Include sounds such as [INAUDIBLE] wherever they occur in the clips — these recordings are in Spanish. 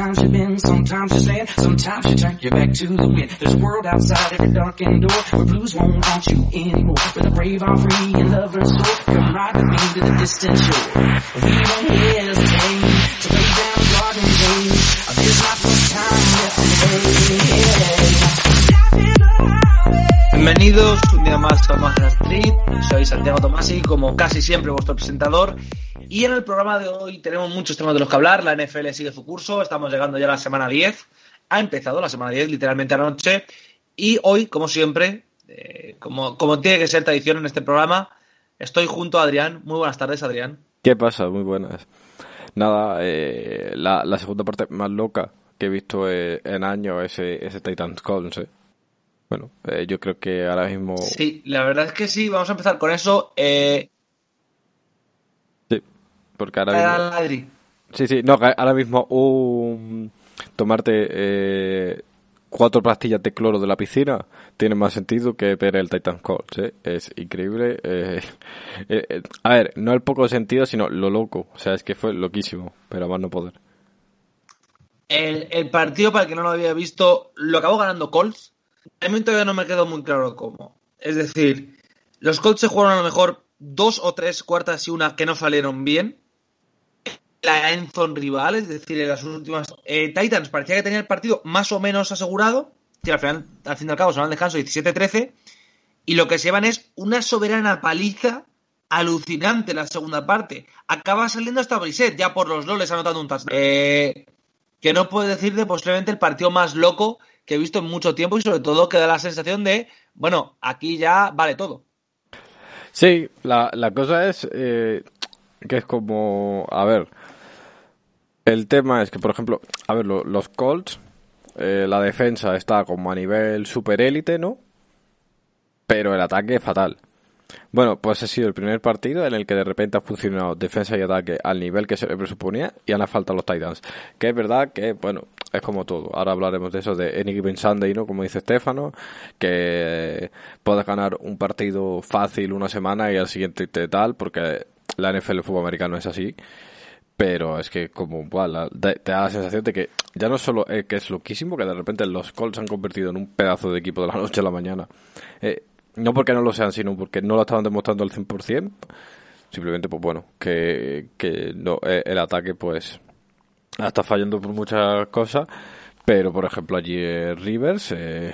Sometimes you bend, sometimes you stand, sometimes you turn your back to the wind. There's a world outside every darkened door where blues won't haunt you anymore. Where the brave are free and lovers soar. Come ride with me to the distant shore. We won't hesitate to lay down garden days. There's not much time left to Bienvenidos un día más a Magia Street, soy Santiago Tomasi, como casi siempre vuestro presentador, y en el programa de hoy tenemos muchos temas de los que hablar, la NFL sigue su curso, estamos llegando ya a la semana 10, ha empezado la semana 10 literalmente anoche, y hoy, como siempre, eh, como, como tiene que ser tradición en este programa, estoy junto a Adrián. Muy buenas tardes, Adrián. ¿Qué pasa? Muy buenas. Nada, eh, la, la segunda parte más loca que he visto eh, en años ese, ese Titans ¿eh? Bueno, eh, yo creo que ahora mismo... Sí, la verdad es que sí, vamos a empezar con eso. Eh, porque ahora mismo... Sí, sí, no, ahora mismo un... tomarte eh, cuatro pastillas de cloro de la piscina tiene más sentido que ver el Titan Calls, ¿eh? Es increíble. [LAUGHS] eh, eh, a ver, no el poco sentido, sino lo loco. O sea, es que fue loquísimo, pero a más no poder. El, el partido, para el que no lo había visto, lo acabó ganando Colts. A mí todavía no me quedó muy claro cómo. Es decir, los Colts se jugaron a lo mejor dos o tres cuartas y una que no salieron bien. La Enzon rival, es decir, en las últimas. eh, Titans parecía que tenía el partido más o menos asegurado. Al final, al fin y al cabo, se van al descanso 17-13. Y lo que se llevan es una soberana paliza alucinante la segunda parte. Acaba saliendo hasta Brissett, ya por los loles anotando un touchdown. Eh, que no puedo decirte posiblemente el partido más loco que he visto en mucho tiempo y sobre todo que da la sensación de, bueno, aquí ya vale todo. Sí, la, la cosa es eh, que es como, a ver, el tema es que, por ejemplo, a ver, lo- los Colts, eh, la defensa está como a nivel super élite, ¿no? Pero el ataque es fatal. Bueno, pues ha sido el primer partido en el que de repente ha funcionado defensa y ataque al nivel que se presuponía y han falta los Titans. Que es verdad que, bueno, es como todo. Ahora hablaremos de eso de Any Given Sunday, ¿no? Como dice Estefano, que puedes ganar un partido fácil una semana y al siguiente te tal, porque la NFL fútbol americano es así. Pero es que como la- te, te da la sensación de que ya no solo es que es loquísimo, que de repente los Colts se han convertido en un pedazo de equipo de la noche a la mañana. Eh, no porque no lo sean, sino porque no lo estaban demostrando al 100%. Simplemente, pues bueno, que, que no, eh, el ataque pues está fallando por muchas cosas. Pero, por ejemplo, allí eh, Rivers, eh,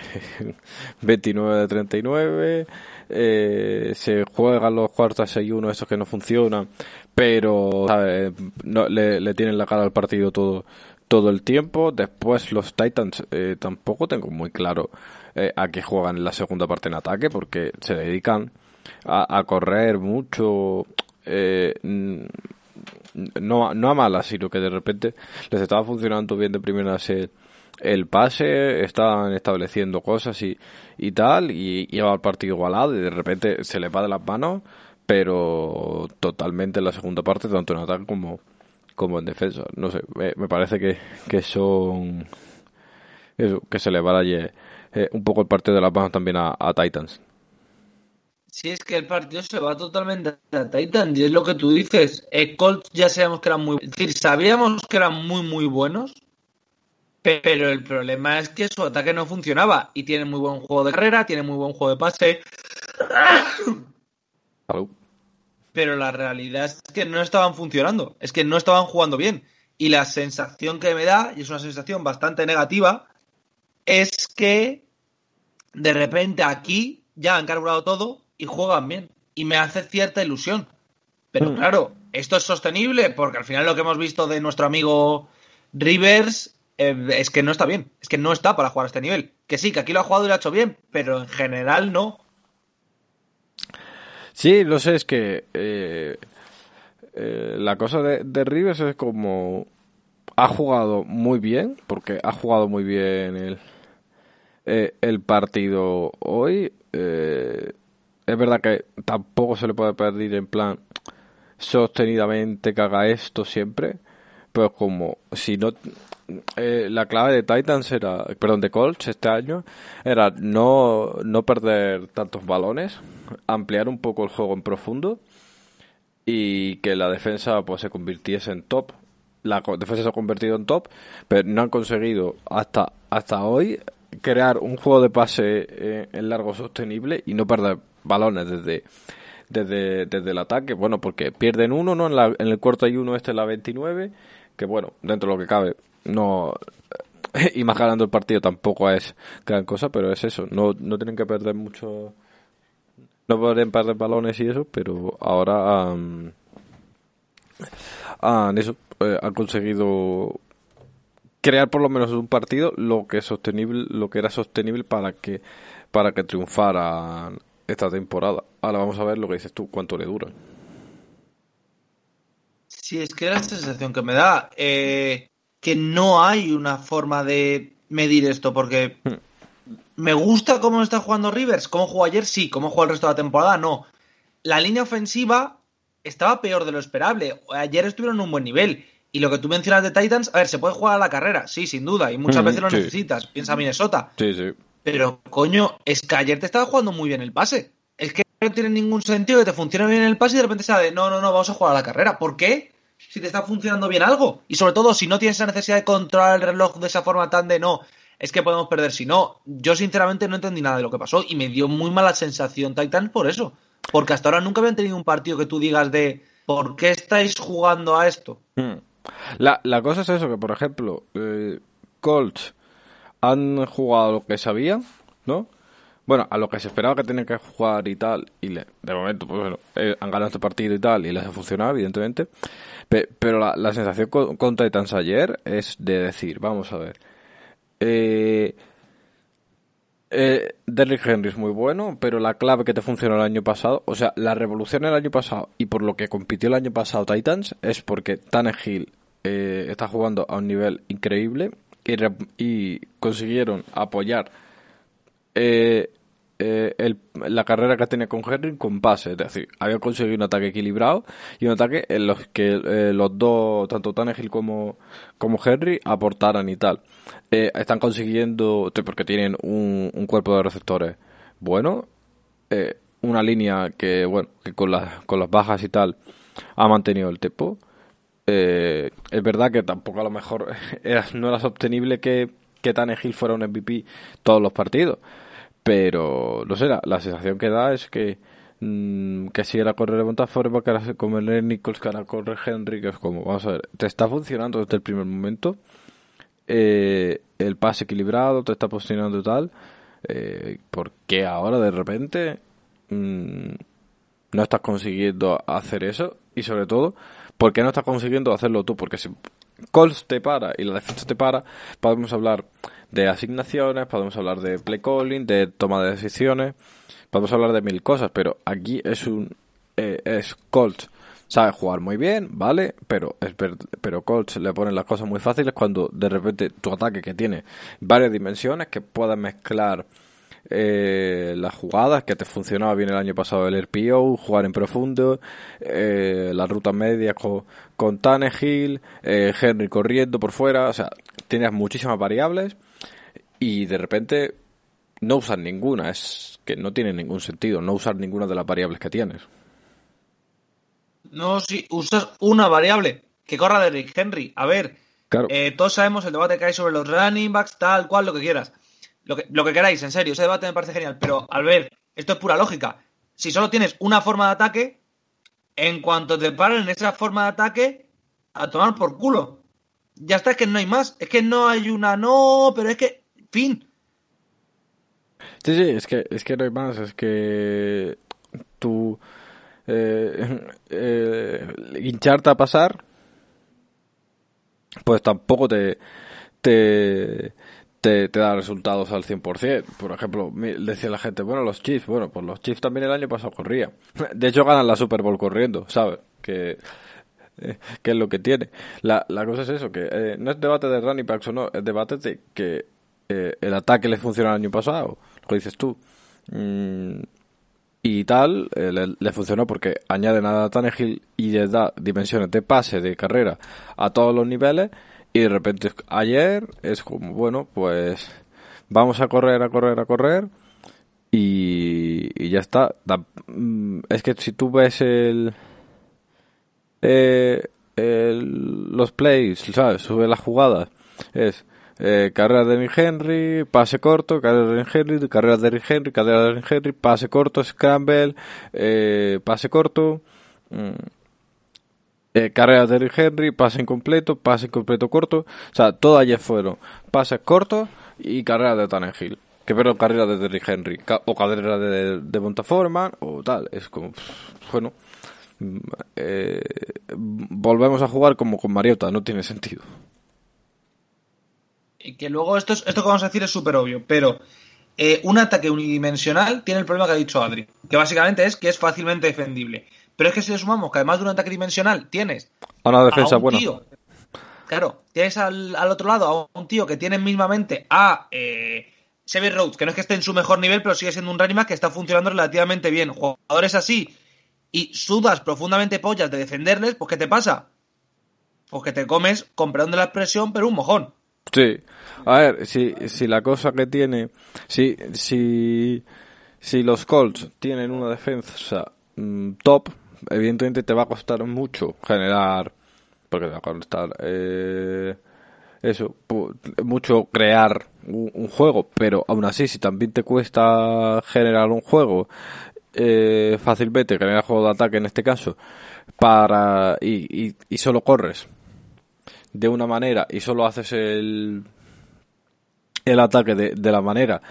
[LAUGHS] 29 de 39, eh, se juegan los cuartos 6-1, esos que no funcionan, pero ¿sabes? No, le, tienen la cara al partido todo, todo el tiempo. Después los Titans eh, tampoco tengo muy claro eh, a qué juegan en la segunda parte en ataque, porque se dedican a, correr mucho. Eh, no, no a malas, sino que de repente les estaba funcionando bien de primera el, el pase, estaban estableciendo cosas y, y tal, y lleva el partido igualado y de repente se le va de las manos, pero totalmente en la segunda parte, tanto en ataque como, como en defensa. No sé, me, parece que, que son... Eso, que se le va eh, un poco el partido de las manos también a, a Titans. Si es que el partido se va totalmente a Titans y es lo que tú dices. Eh, Colts ya sabíamos que eran muy... Es decir, sabíamos que eran muy, muy buenos, pe- pero el problema es que su ataque no funcionaba y tiene muy buen juego de carrera, tiene muy buen juego de pase, Salud. pero la realidad es que no estaban funcionando, es que no estaban jugando bien. Y la sensación que me da, y es una sensación bastante negativa, es que de repente aquí ya han carburado todo y juegan bien. Y me hace cierta ilusión. Pero Mm. claro, esto es sostenible porque al final lo que hemos visto de nuestro amigo Rivers eh, es que no está bien. Es que no está para jugar a este nivel. Que sí, que aquí lo ha jugado y lo ha hecho bien, pero en general no. Sí, lo sé, es que eh, eh, la cosa de, de Rivers es como ha jugado muy bien, porque ha jugado muy bien el, eh, el partido hoy. eh, es verdad que tampoco se le puede pedir en plan sostenidamente que haga esto siempre, pero como si no eh, la clave de Titans era, perdón, de Colts este año era no, no perder tantos balones, ampliar un poco el juego en profundo y que la defensa pues se convirtiese en top. La defensa se ha convertido en top, pero no han conseguido hasta, hasta hoy crear un juego de pase eh, en largo sostenible y no perder balones desde, desde, desde el ataque. Bueno, porque pierden uno, ¿no? En, la, en el cuarto hay uno, este es la 29, que bueno, dentro de lo que cabe, no. [LAUGHS] Y más ganando el partido tampoco es gran cosa, pero es eso. No, no tienen que perder mucho. No pueden perder balones y eso, pero ahora han, eso, eh, han conseguido crear por lo menos un partido lo que es sostenible lo que era sostenible para que para que triunfaran esta temporada ahora vamos a ver lo que dices tú cuánto le dura Sí, es que la sensación que me da. eh, que no hay una forma de medir esto, porque me gusta cómo está jugando Rivers. ¿Cómo jugó ayer? Sí. ¿Cómo jugó el resto de la temporada? No. La línea ofensiva estaba peor de lo esperable. Ayer estuvieron en un buen nivel. Y lo que tú mencionas de Titans, a ver, se puede jugar a la carrera, sí, sin duda, y muchas Mm, veces lo sí. necesitas. Piensa Minnesota. sí sí Pero, coño, es que ayer te estaba jugando muy bien el pase. Es que no tiene ningún sentido que te funcione bien el pase y de repente sea de no, no, no, vamos a jugar a la carrera. ¿Por qué? Si te está funcionando bien algo. Y sobre todo, si no tienes esa necesidad de controlar el reloj de esa forma tan de no, es que podemos perder. Si no, yo sinceramente no entendí nada de lo que pasó y me dio muy mala sensación Titans por eso. Porque hasta ahora nunca habían tenido un partido que tú digas de ¿por qué estáis jugando a esto? Mm. La, la cosa es eso, que por ejemplo, eh, Colts han jugado lo que sabían, ¿no? Bueno, a lo que se esperaba que tenían que jugar y tal, y le- de momento, pues bueno, eh, han ganado este partido y tal, y les ha funcionado, evidentemente. Pe- pero la, sensación con, Titans ayer es de decir, vamos a ver, eh, eh, Derrick Henry es muy bueno, pero la clave que te funcionó el año pasado, o sea, la revolución el año pasado y por lo que compitió el año pasado Titans es porque Tannehill eh, está jugando a un nivel increíble y, y consiguieron apoyar eh, eh, el- la carrera que tenía con Henry con pase, es decir, había conseguido un ataque equilibrado y un ataque en los que eh, los dos, tanto Tannehill como, como Henry, aportaran y tal. Eh, están consiguiendo, porque tienen un, un cuerpo de receptores bueno, una línea que, bueno, que con las, con las bajas y tal ha mantenido el tempo. Eh, es verdad que tampoco a lo mejor [LAUGHS] era- no era sostenible que, que Tannehill fuera un MVP todos los partidos. Pero, no sé, la, sensación que da es que, mm, que si era correr de Montafort, que ahora como el Nichols, que ahora corre Henry, que es como, vamos a ver, te está funcionando desde el primer momento. Eh, el pase equilibrado, te está posicionando y tal. Eh, ¿Por ahora de repente mm, no estás consiguiendo hacer eso? Y sobre todo, ¿por qué no estás consiguiendo hacerlo tú? Porque si Colts te para y la defensa te para, podemos hablar de asignaciones, podemos hablar de play calling, de toma de decisiones, podemos hablar de mil cosas, pero aquí es un eh, es Colts sabe jugar muy bien, ¿vale? Pero pero Colts le ponen las cosas muy fáciles cuando de repente tu ataque que tiene varias dimensiones que puedas mezclar eh, las jugadas que te funcionaba bien el año pasado el RPO, jugar en profundo, eh, las rutas medias con, con Tannehill, eh, Henry corriendo por fuera, o sea, tienes muchísimas variables y de repente no usar ninguna, es que no tiene ningún sentido no usar ninguna de las variables que tienes. No, si usas una variable que corra de Rick Henry. A ver, Claro. eh, todos sabemos el debate que hay sobre los running backs, tal cual, lo que quieras. Lo que, lo que queráis, en serio, ese debate me parece genial. Pero, al ver, esto es pura lógica. Si solo tienes una forma de ataque, en cuanto te paren en esa forma de ataque, a tomar por culo. Ya está, es que no hay más. Es que no hay una, no, pero es que, fin. Sí, sí, es que, es que no hay más, es que tú eh, eh, hincharte a pasar, pues tampoco te, te, te, da resultados al 100%. Por ejemplo, decía la gente, bueno, los Chiefs, bueno, pues los Chiefs también el año pasado corrían. [LAUGHS] De hecho, ganan la Super Bowl corriendo, ¿sabes? Que, eh, que es lo que tiene. La, la cosa es eso, que no es debate de running backs o no, es debate de que eh, el ataque le funcionó el año pasado, lo que dices tú. Mm, y tal, eh, le, le funcionó porque añaden a Tannehill y les da dimensiones de pase, de carrera a todos los niveles y de repente ayer es como, bueno, pues vamos a correr, a correr, a correr y, ya está. Mm, es que si tú ves el, eh, los plays, ¿sabes? Sube las jugadas. Es eh, carrera de Henry, pase corto, carrera de Henry, carrera de Henry, carrera de Henry, pase corto, scramble, eh, pase corto, mm, eh, carrera de Henry, pase incompleto, pase incompleto corto. O sea, todo ayer fueron pases cortos y carrera de Tannehill. Que pero carrera de Derrick Henry, o carrera de, de Montaforman, o tal. Es como, bueno, mm, eh, volvemos a jugar como con Mariota, no tiene sentido. Y que luego esto, esto que vamos a decir es súper obvio, pero eh, un ataque unidimensional tiene el problema que ha dicho Adri, que básicamente es que es fácilmente defendible. Pero es que si le sumamos que además de un ataque dimensional tienes a una defensa buena. claro, tienes al, otro lado a un tío que tiene mismamente a eh, Xavier Rhodes, que no es que esté en su mejor nivel, pero sigue siendo un running que está funcionando relativamente bien. Jugadores así y sudas profundamente pollas de defenderles, pues ¿qué te pasa? Pues que te comes, con perdón de la expresión, pero un mojón. Sí. A ver, si, si la cosa que tiene, si, si, si los Colts tienen una defensa mm, top, evidentemente te va a costar mucho generar, porque te va a costar, eh, eso, mucho crear un, juego, pero aún así, si también te cuesta generar un juego, eh, fácilmente generar juego de ataque en este caso, para, y, y, y solo corres de una manera y solo haces el, el ataque de, de, la manera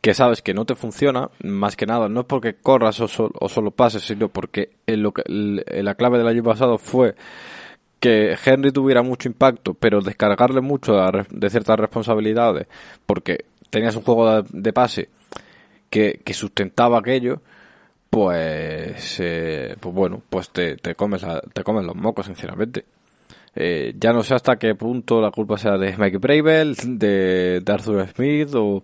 que sabes que no te funciona, más que nada, no es porque corras o, o solo pases, sino porque lo que, la clave del año pasado fue que Henry tuviera mucho impacto, pero descargarle mucho de, ciertas responsabilidades, porque tenías un juego de, pase que, que, sustentaba aquello, pues, eh, pues bueno, pues te, te comes te comes los mocos, sinceramente. Eh, ya no sé hasta qué punto la culpa sea de Mike Bravel, de, Arthur Smith o,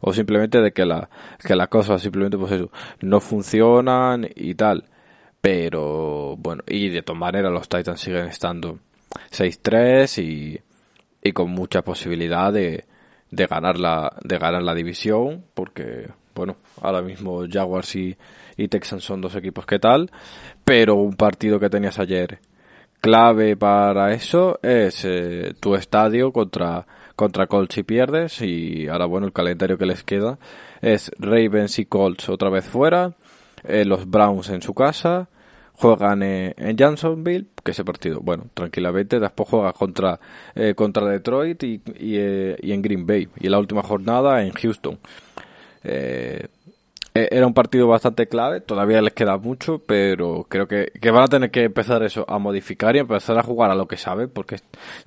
o, simplemente de que, la, que las cosas simplemente pues eso, no funcionan y tal. Pero bueno, y de todas maneras los Titans siguen estando 6-3 y, y con mucha posibilidad de, de, ganar la, de ganar la división porque bueno, ahora mismo Jaguars y, y Texans son dos equipos que tal, pero un partido que tenías ayer clave para eso es eh, tu estadio contra, contra Colts y pierdes. Y ahora, bueno, el calendario que les queda es Ravens y Colts otra vez fuera, eh, los Browns en su casa, juegan eh, en Jacksonville, que ese partido, bueno, tranquilamente, después juega contra, contra Detroit y, y, y, en Green Bay. Y la última jornada en Houston. Eh, era un partido bastante clave, todavía les queda mucho, pero creo que, van a tener que empezar eso, a modificar y empezar a jugar a lo que saben, porque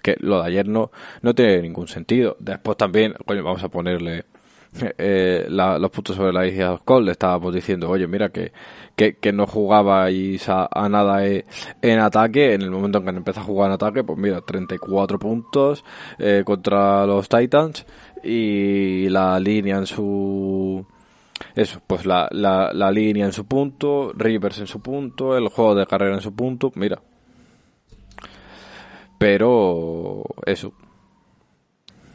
que lo de ayer no, no tiene ningún sentido. Después también, coño, vamos a ponerle [LAUGHS] eh, los puntos sobre la isla de Le estábamos diciendo, oye, mira que, que, no jugabais a, a nada eh, en ataque, en el momento en que empezó a jugar en ataque, pues mira, 34 puntos eh, contra los Titans. Y la línea en su eso, pues la, la, la línea en su punto, Rivers en su punto, el juego de carrera en su punto, mira. Pero eso.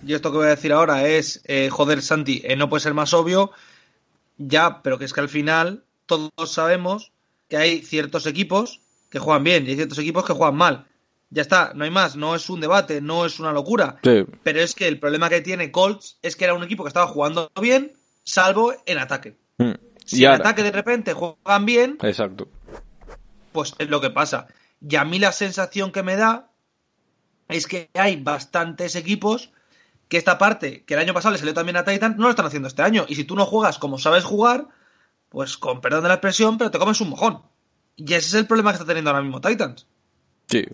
Y esto que voy a decir ahora es, eh, joder, Santi, eh, no puede ser más obvio, ya, pero que es que al final todos sabemos que hay ciertos equipos que juegan bien y hay ciertos equipos que juegan mal. Ya está, no hay más, no es un debate, no es una locura. Pero es que el problema que tiene Colts es que era un equipo que estaba jugando bien, salvo en ataque. Mm. Si en ataque de repente juegan bien, exacto. pues es lo que pasa. Y a mí la sensación que me da es que hay bastantes equipos que esta parte, que el año pasado le salió también a Titan, no lo están haciendo este año. Y si tú no juegas como sabes jugar, pues con perdón de la expresión, pero te comes un mojón. Y ese es el problema que está teniendo ahora mismo Titans. Sí.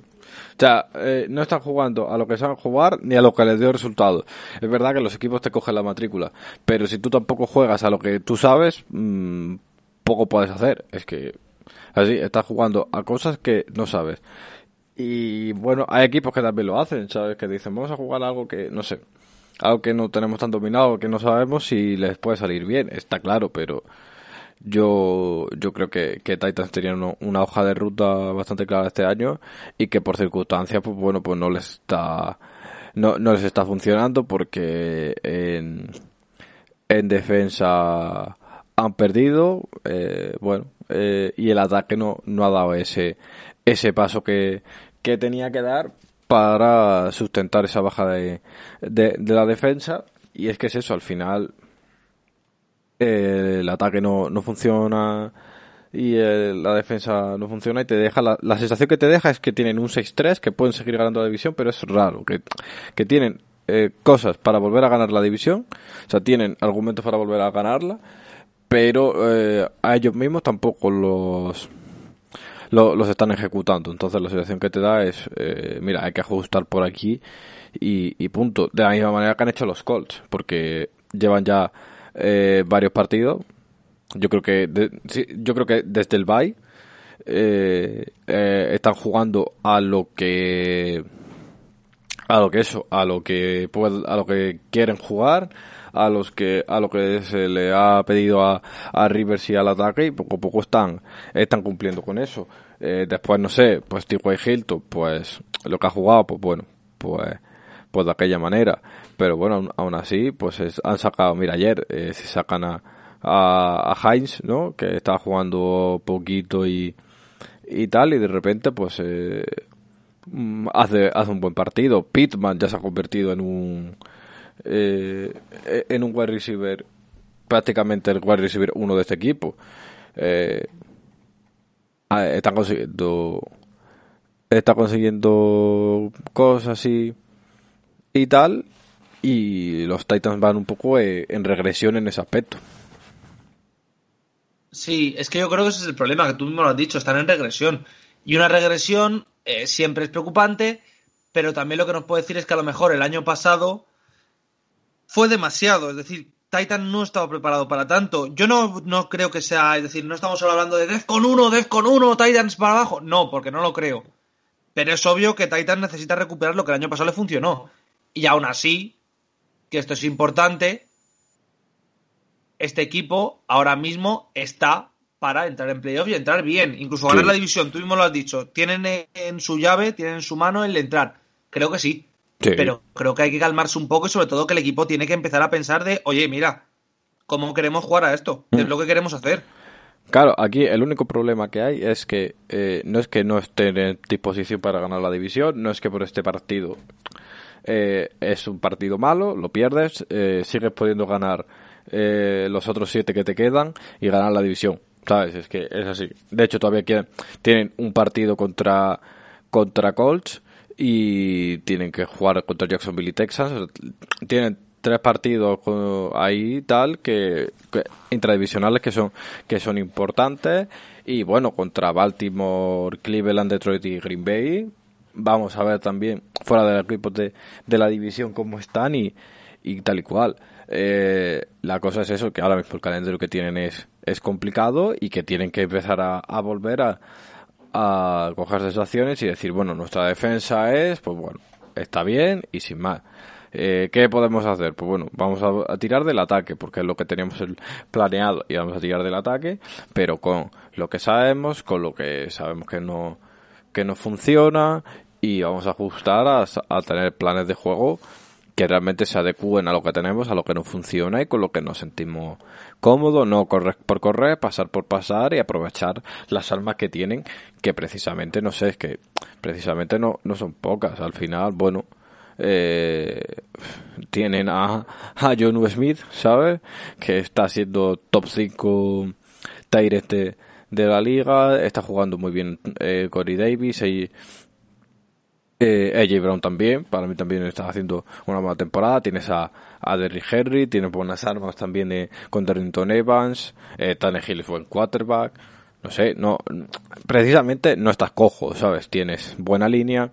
Sea, eh, no están jugando a lo que saben jugar ni a lo que les dio resultado. Es verdad que los equipos te cogen la matrícula, pero si tú tampoco juegas a lo que tú sabes, mmm, poco puedes hacer. Es que así estás jugando a cosas que no sabes. Y bueno, hay equipos que también lo hacen, ¿sabes? Que dicen, vamos a jugar algo que, no sé, algo que no tenemos tan dominado, que no sabemos si les puede salir bien. Está claro, pero yo, yo creo que, que Titans tenían una hoja de ruta bastante clara este año y que por circunstancias, pues bueno, pues no les está, no, no les está funcionando porque en, en defensa han perdido, eh, bueno, eh, y el ataque no, no ha dado ese, ese paso que, que tenía que dar para sustentar esa baja de, de, la defensa. Y es que es eso, al final eh, el ataque no, no funciona y eh, la defensa no funciona y te deja la, la, sensación que te deja es que tienen un 6-3 que pueden seguir ganando la división pero es raro que, que tienen eh, cosas para volver a ganar la división o sea tienen argumentos para volver a ganarla pero a ellos mismos tampoco los los están ejecutando. Entonces la situación que te da es, eh, mira, hay que ajustar por aquí y, punto. De la misma manera que han hecho los Colts, porque llevan ya eh, varios partidos. Yo creo que yo creo que desde el bye eh, están jugando a lo que a lo que eso, a lo que a lo que quieren jugar a los que a lo que se le ha pedido a, a Rivers y al ataque y poco a poco están están cumpliendo con eso eh, después no sé pues tipo Hilton pues lo que ha jugado pues bueno pues pues de aquella manera pero bueno aún, así pues han sacado mira ayer eh, se sacan a, a, Heinz no que estaba jugando poquito y y tal y de repente pues eh, mm, hace hace un buen partido Pittman ya se ha convertido en un eh, en un wide receiver, prácticamente el wide receiver uno de este equipo. Eh, ah, están consiguiendo está consiguiendo cosas y, y tal y los Titans van un poco eh, en regresión en ese aspecto. Sí, es que yo creo que ese es el problema, que tú mismo lo has dicho, están en regresión. Y una regresión eh, siempre es preocupante, pero también lo que nos puede decir es que a lo mejor el año pasado fue demasiado. Es decir, Titan no estaba preparado para tanto. Yo no, no creo que sea, es decir, no estamos solo hablando de Defcon 1, Defcon 1, Titans para abajo. No, porque no lo creo. Pero es obvio que Titan necesita recuperar lo que el año pasado le funcionó. Y aún así, que esto es importante, este equipo ahora mismo está para entrar en playoff y entrar bien. Incluso ganar la división, tú mismo lo has dicho. Tienen en su llave, tienen en su mano el entrar. Creo que sí. Pero creo que hay que calmarse un poco y sobre todo que el equipo tiene que empezar a pensar de, oye, mira, ¿cómo queremos jugar a esto? ¿Qué es mm. lo que queremos hacer? Claro, aquí el único problema que hay es que eh, no es que no esté en disposición para ganar la división, no es que por este partido eh, es un partido malo, lo pierdes, eh, sigues pudiendo ganar los otros siete que te quedan y ganar la división. ¿Sabes? Es que es así. De hecho, todavía tienen un partido contra, contra Colts y tienen que jugar contra Jacksonville y Texas. Tienen tres partidos ahí tal que, intradivisionales que son que son importantes y bueno contra Baltimore, Cleveland, Detroit y Green Bay vamos a ver también fuera del equipo de, de la división cómo están y, y tal y cual eh, la cosa es eso que ahora mismo el calendario que tienen es es complicado y que tienen que empezar a volver a, a coger sensaciones y decir, bueno, nuestra defensa es, pues bueno, está bien y sin más. Eh, ¿Qué podemos hacer? Pues bueno, vamos a, tirar del ataque, porque es lo que teníamos el planeado y vamos a tirar del ataque, pero con lo que sabemos, con lo que sabemos que no, que no funciona y vamos a ajustar a, a tener planes de juego que realmente se adecúen a lo que tenemos, a lo que no funciona y con lo que nos sentimos cómodos, no correr por correr, pasar por pasar y aprovechar las armas que tienen, que precisamente, no sé, es que precisamente no, no son pocas. Al final, bueno, eh, tienen a, John Smith, ¿sabes? Que está siendo top 5 Tyrant de, de, la liga, está jugando muy bien eh, Corey Davis y eh, AJ Brown también, para mí también está haciendo una buena temporada. Tienes a, a Derrick Henry, tienes buenas armas también eh, con Darrington Evans, eh, Tannehill es buen quarterback. No sé, no, precisamente no estás cojo, ¿sabes? Tienes buena línea,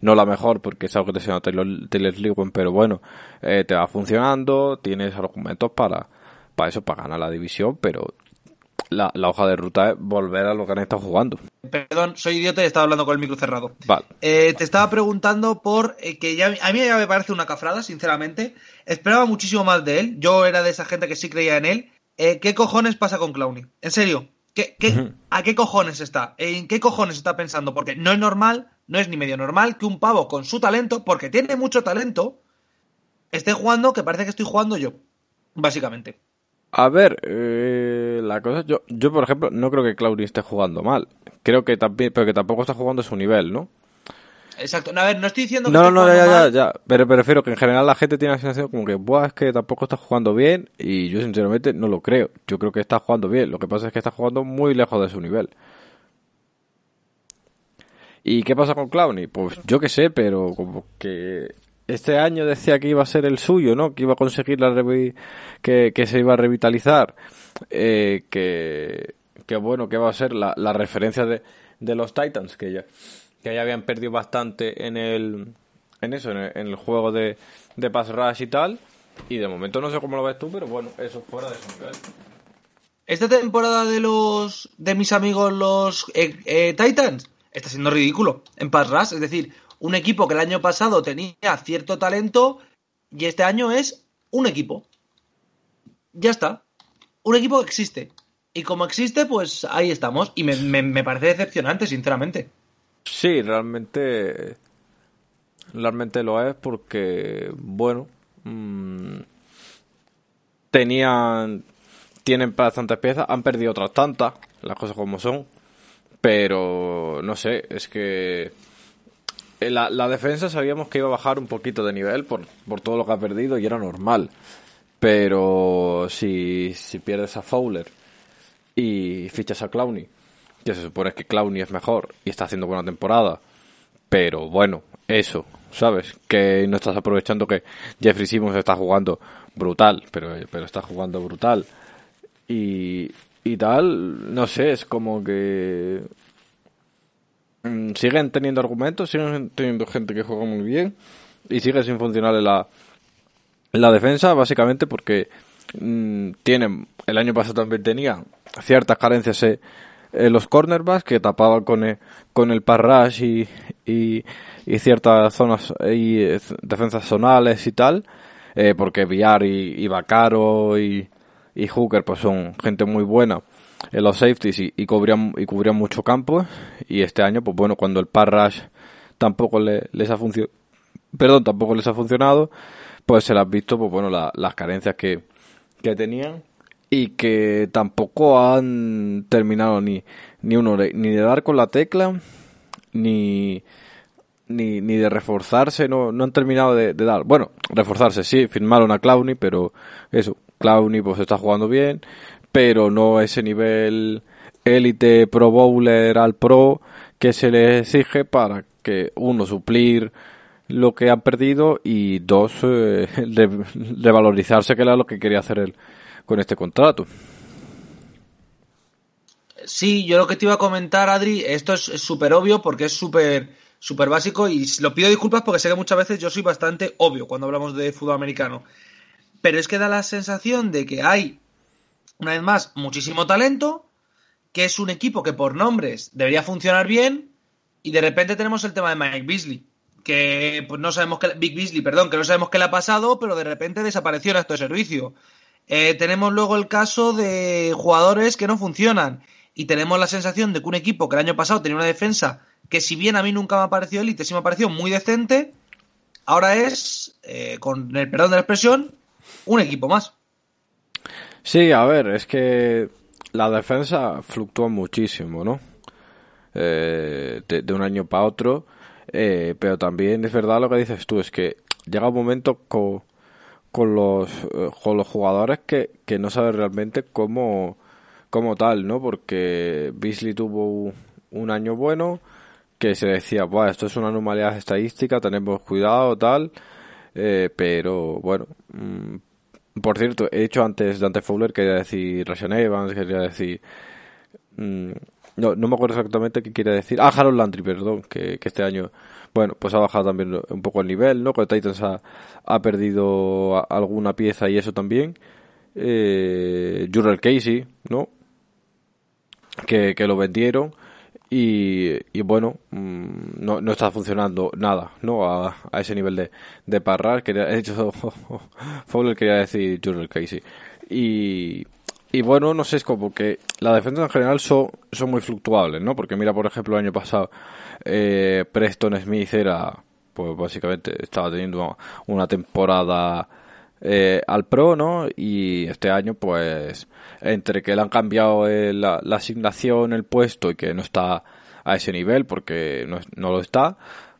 no la mejor porque es algo que te enseñó Taylor, Taylor pero bueno, eh, te va funcionando, tienes argumentos para, para eso, para ganar la división, pero la, hoja de ruta es volver a lo que han estado jugando. Perdón, soy idiota y estaba hablando con el micro cerrado. Vale. Eh, te estaba preguntando por eh, que ya, a mí ya me parece una cafrada, sinceramente. Esperaba muchísimo más de él. Yo era de esa gente que sí creía en él. Eh, ¿Qué cojones pasa con Clowney? En serio, ¿qué, ¿a qué cojones está? ¿En qué cojones está pensando? Porque no es normal, no es ni medio normal que un pavo con su talento, porque tiene mucho talento, esté jugando que parece que estoy jugando yo, básicamente. A ver, eh, la cosa, yo, yo por ejemplo no creo que Clowney esté jugando mal. Creo que también, pero que tampoco está jugando a su nivel, ¿no? Exacto. A ver, no estoy diciendo que No, esté no, ya, ya, ya. Pero prefiero que en general la gente tiene la sensación como que, buah, es que tampoco está jugando bien. Y yo sinceramente no lo creo. Yo creo que está jugando bien. Lo que pasa es que está jugando muy lejos de su nivel. ¿Y qué pasa con Clowney? Pues yo qué sé, pero como que este año decía que iba a ser el suyo, ¿no? Que iba a conseguir la que, se iba a revitalizar. Eh, que, bueno, que va a ser la, la referencia de, de los Titans, que ya, que ya habían perdido bastante en el en eso, en el, en el juego de, de Pass Rush y tal. Y de momento no sé cómo lo ves tú, pero bueno, eso fuera de su nivel. Esta temporada de los de mis amigos los eh, eh, Titans está siendo ridículo en pass rush, es decir, un equipo que el año pasado tenía cierto talento y este año es un equipo. Ya está. Un equipo que existe. Y como existe, pues ahí estamos. Y me, me- parece decepcionante, sinceramente. Sí, realmente. Realmente lo es porque, bueno. mm, tenían. Tienen bastantes piezas, han perdido otras tantas, las cosas como son. Pero, no sé, es que. La, la defensa sabíamos que iba a bajar un poquito de nivel por, por todo lo que ha perdido y era normal. Pero si, si pierdes a Fowler y fichas a Clowney, que se supone que Clowney es mejor y está haciendo buena temporada, pero bueno, eso, ¿sabes? Que no estás aprovechando que Jeffrey Simmons está jugando brutal, pero, pero está jugando brutal. Y, y tal, no sé, es como que siguen teniendo argumentos, siguen teniendo gente que juega muy bien y sigue sin funcionar la, la defensa, básicamente porque mm, tienen, el año pasado también tenían ciertas carencias eh, en los cornerbacks que tapaban con el, con el parrash y, y, y ciertas zonas y eh, defensas zonales y tal, eh, porque Villar y, y Bacaro y, y Hooker pues son gente muy buena en los safeties y, y cubrían y cubrían mucho campo y este año pues bueno cuando el parrash tampoco le- les ha funcionado perdón tampoco les ha funcionado pues se las visto pues bueno la- las carencias que, que tenían y que tampoco han terminado ni ni uno ni de dar con la tecla ni ni, ni de reforzarse, no, no han terminado de, de dar. Bueno, reforzarse sí, firmaron a Clowney, pero eso, Clowney pues está jugando bien, pero no ese nivel élite pro bowler al pro que se le exige para que uno suplir lo que han perdido y dos eh, [LAUGHS] re- revalorizarse que era lo que quería hacer él con este contrato. Sí, yo lo que te iba a comentar, Adri, esto es es súper obvio porque es súper súper básico y lo pido disculpas porque sé que muchas veces yo soy bastante obvio cuando hablamos de fútbol americano. Pero es que da la sensación de que hay, una vez más, muchísimo talento, que es un equipo que por nombres debería funcionar bien y de repente tenemos el tema de Mike Beasley, que pues no sabemos qué, Big Beasley, perdón, que no sabemos qué le ha pasado, pero de repente desapareció en acto de servicio. Eh, tenemos luego el caso de jugadores que no funcionan y tenemos la sensación de que un equipo que el año pasado tenía una defensa que si bien a mí nunca me ha parecido élite, sí me ha parecido muy decente, ahora es, eh, con el perdón de la expresión, un equipo más. Sí, a ver, es que la defensa fluctúa muchísimo, ¿no? Eh, de, un año para otro, eh, pero también es verdad lo que dices tú, es que llega un momento con, con los, eh, con los jugadores que, que no sabes realmente cómo, cómo tal, ¿no? Porque Beasley tuvo un, un año bueno, que se decía, Buah, esto es una anomalía estadística, tenemos cuidado, tal, eh, pero bueno, mm, por cierto, he dicho antes Dante Fowler, quería decir Rashan Evans, quería decir... mm, no, no me acuerdo exactamente qué quiere decir. Ah, Harold Landry, perdón, que, que este año, bueno, pues ha bajado también un poco el nivel, ¿no? Que Titans ha, ha perdido alguna pieza y eso también. Eh, Jurrell Casey, ¿no? Que, que lo vendieron. Y, y bueno, mm, no, no está funcionando nada, ¿no? A, a ese nivel de, de parrar. Quería, he dicho, [LAUGHS] Fowler quería decir Jurrell Casey. Y, y bueno, no sé, es como que la defensa en general son, son muy fluctuables, ¿no? Porque mira, por ejemplo, el año pasado eh, Preston Smith era, pues básicamente estaba teniendo una temporada eh, al Pro, ¿no? Y este año, pues, entre que le han cambiado la, asignación, el puesto y que no está a ese nivel porque no, no lo está,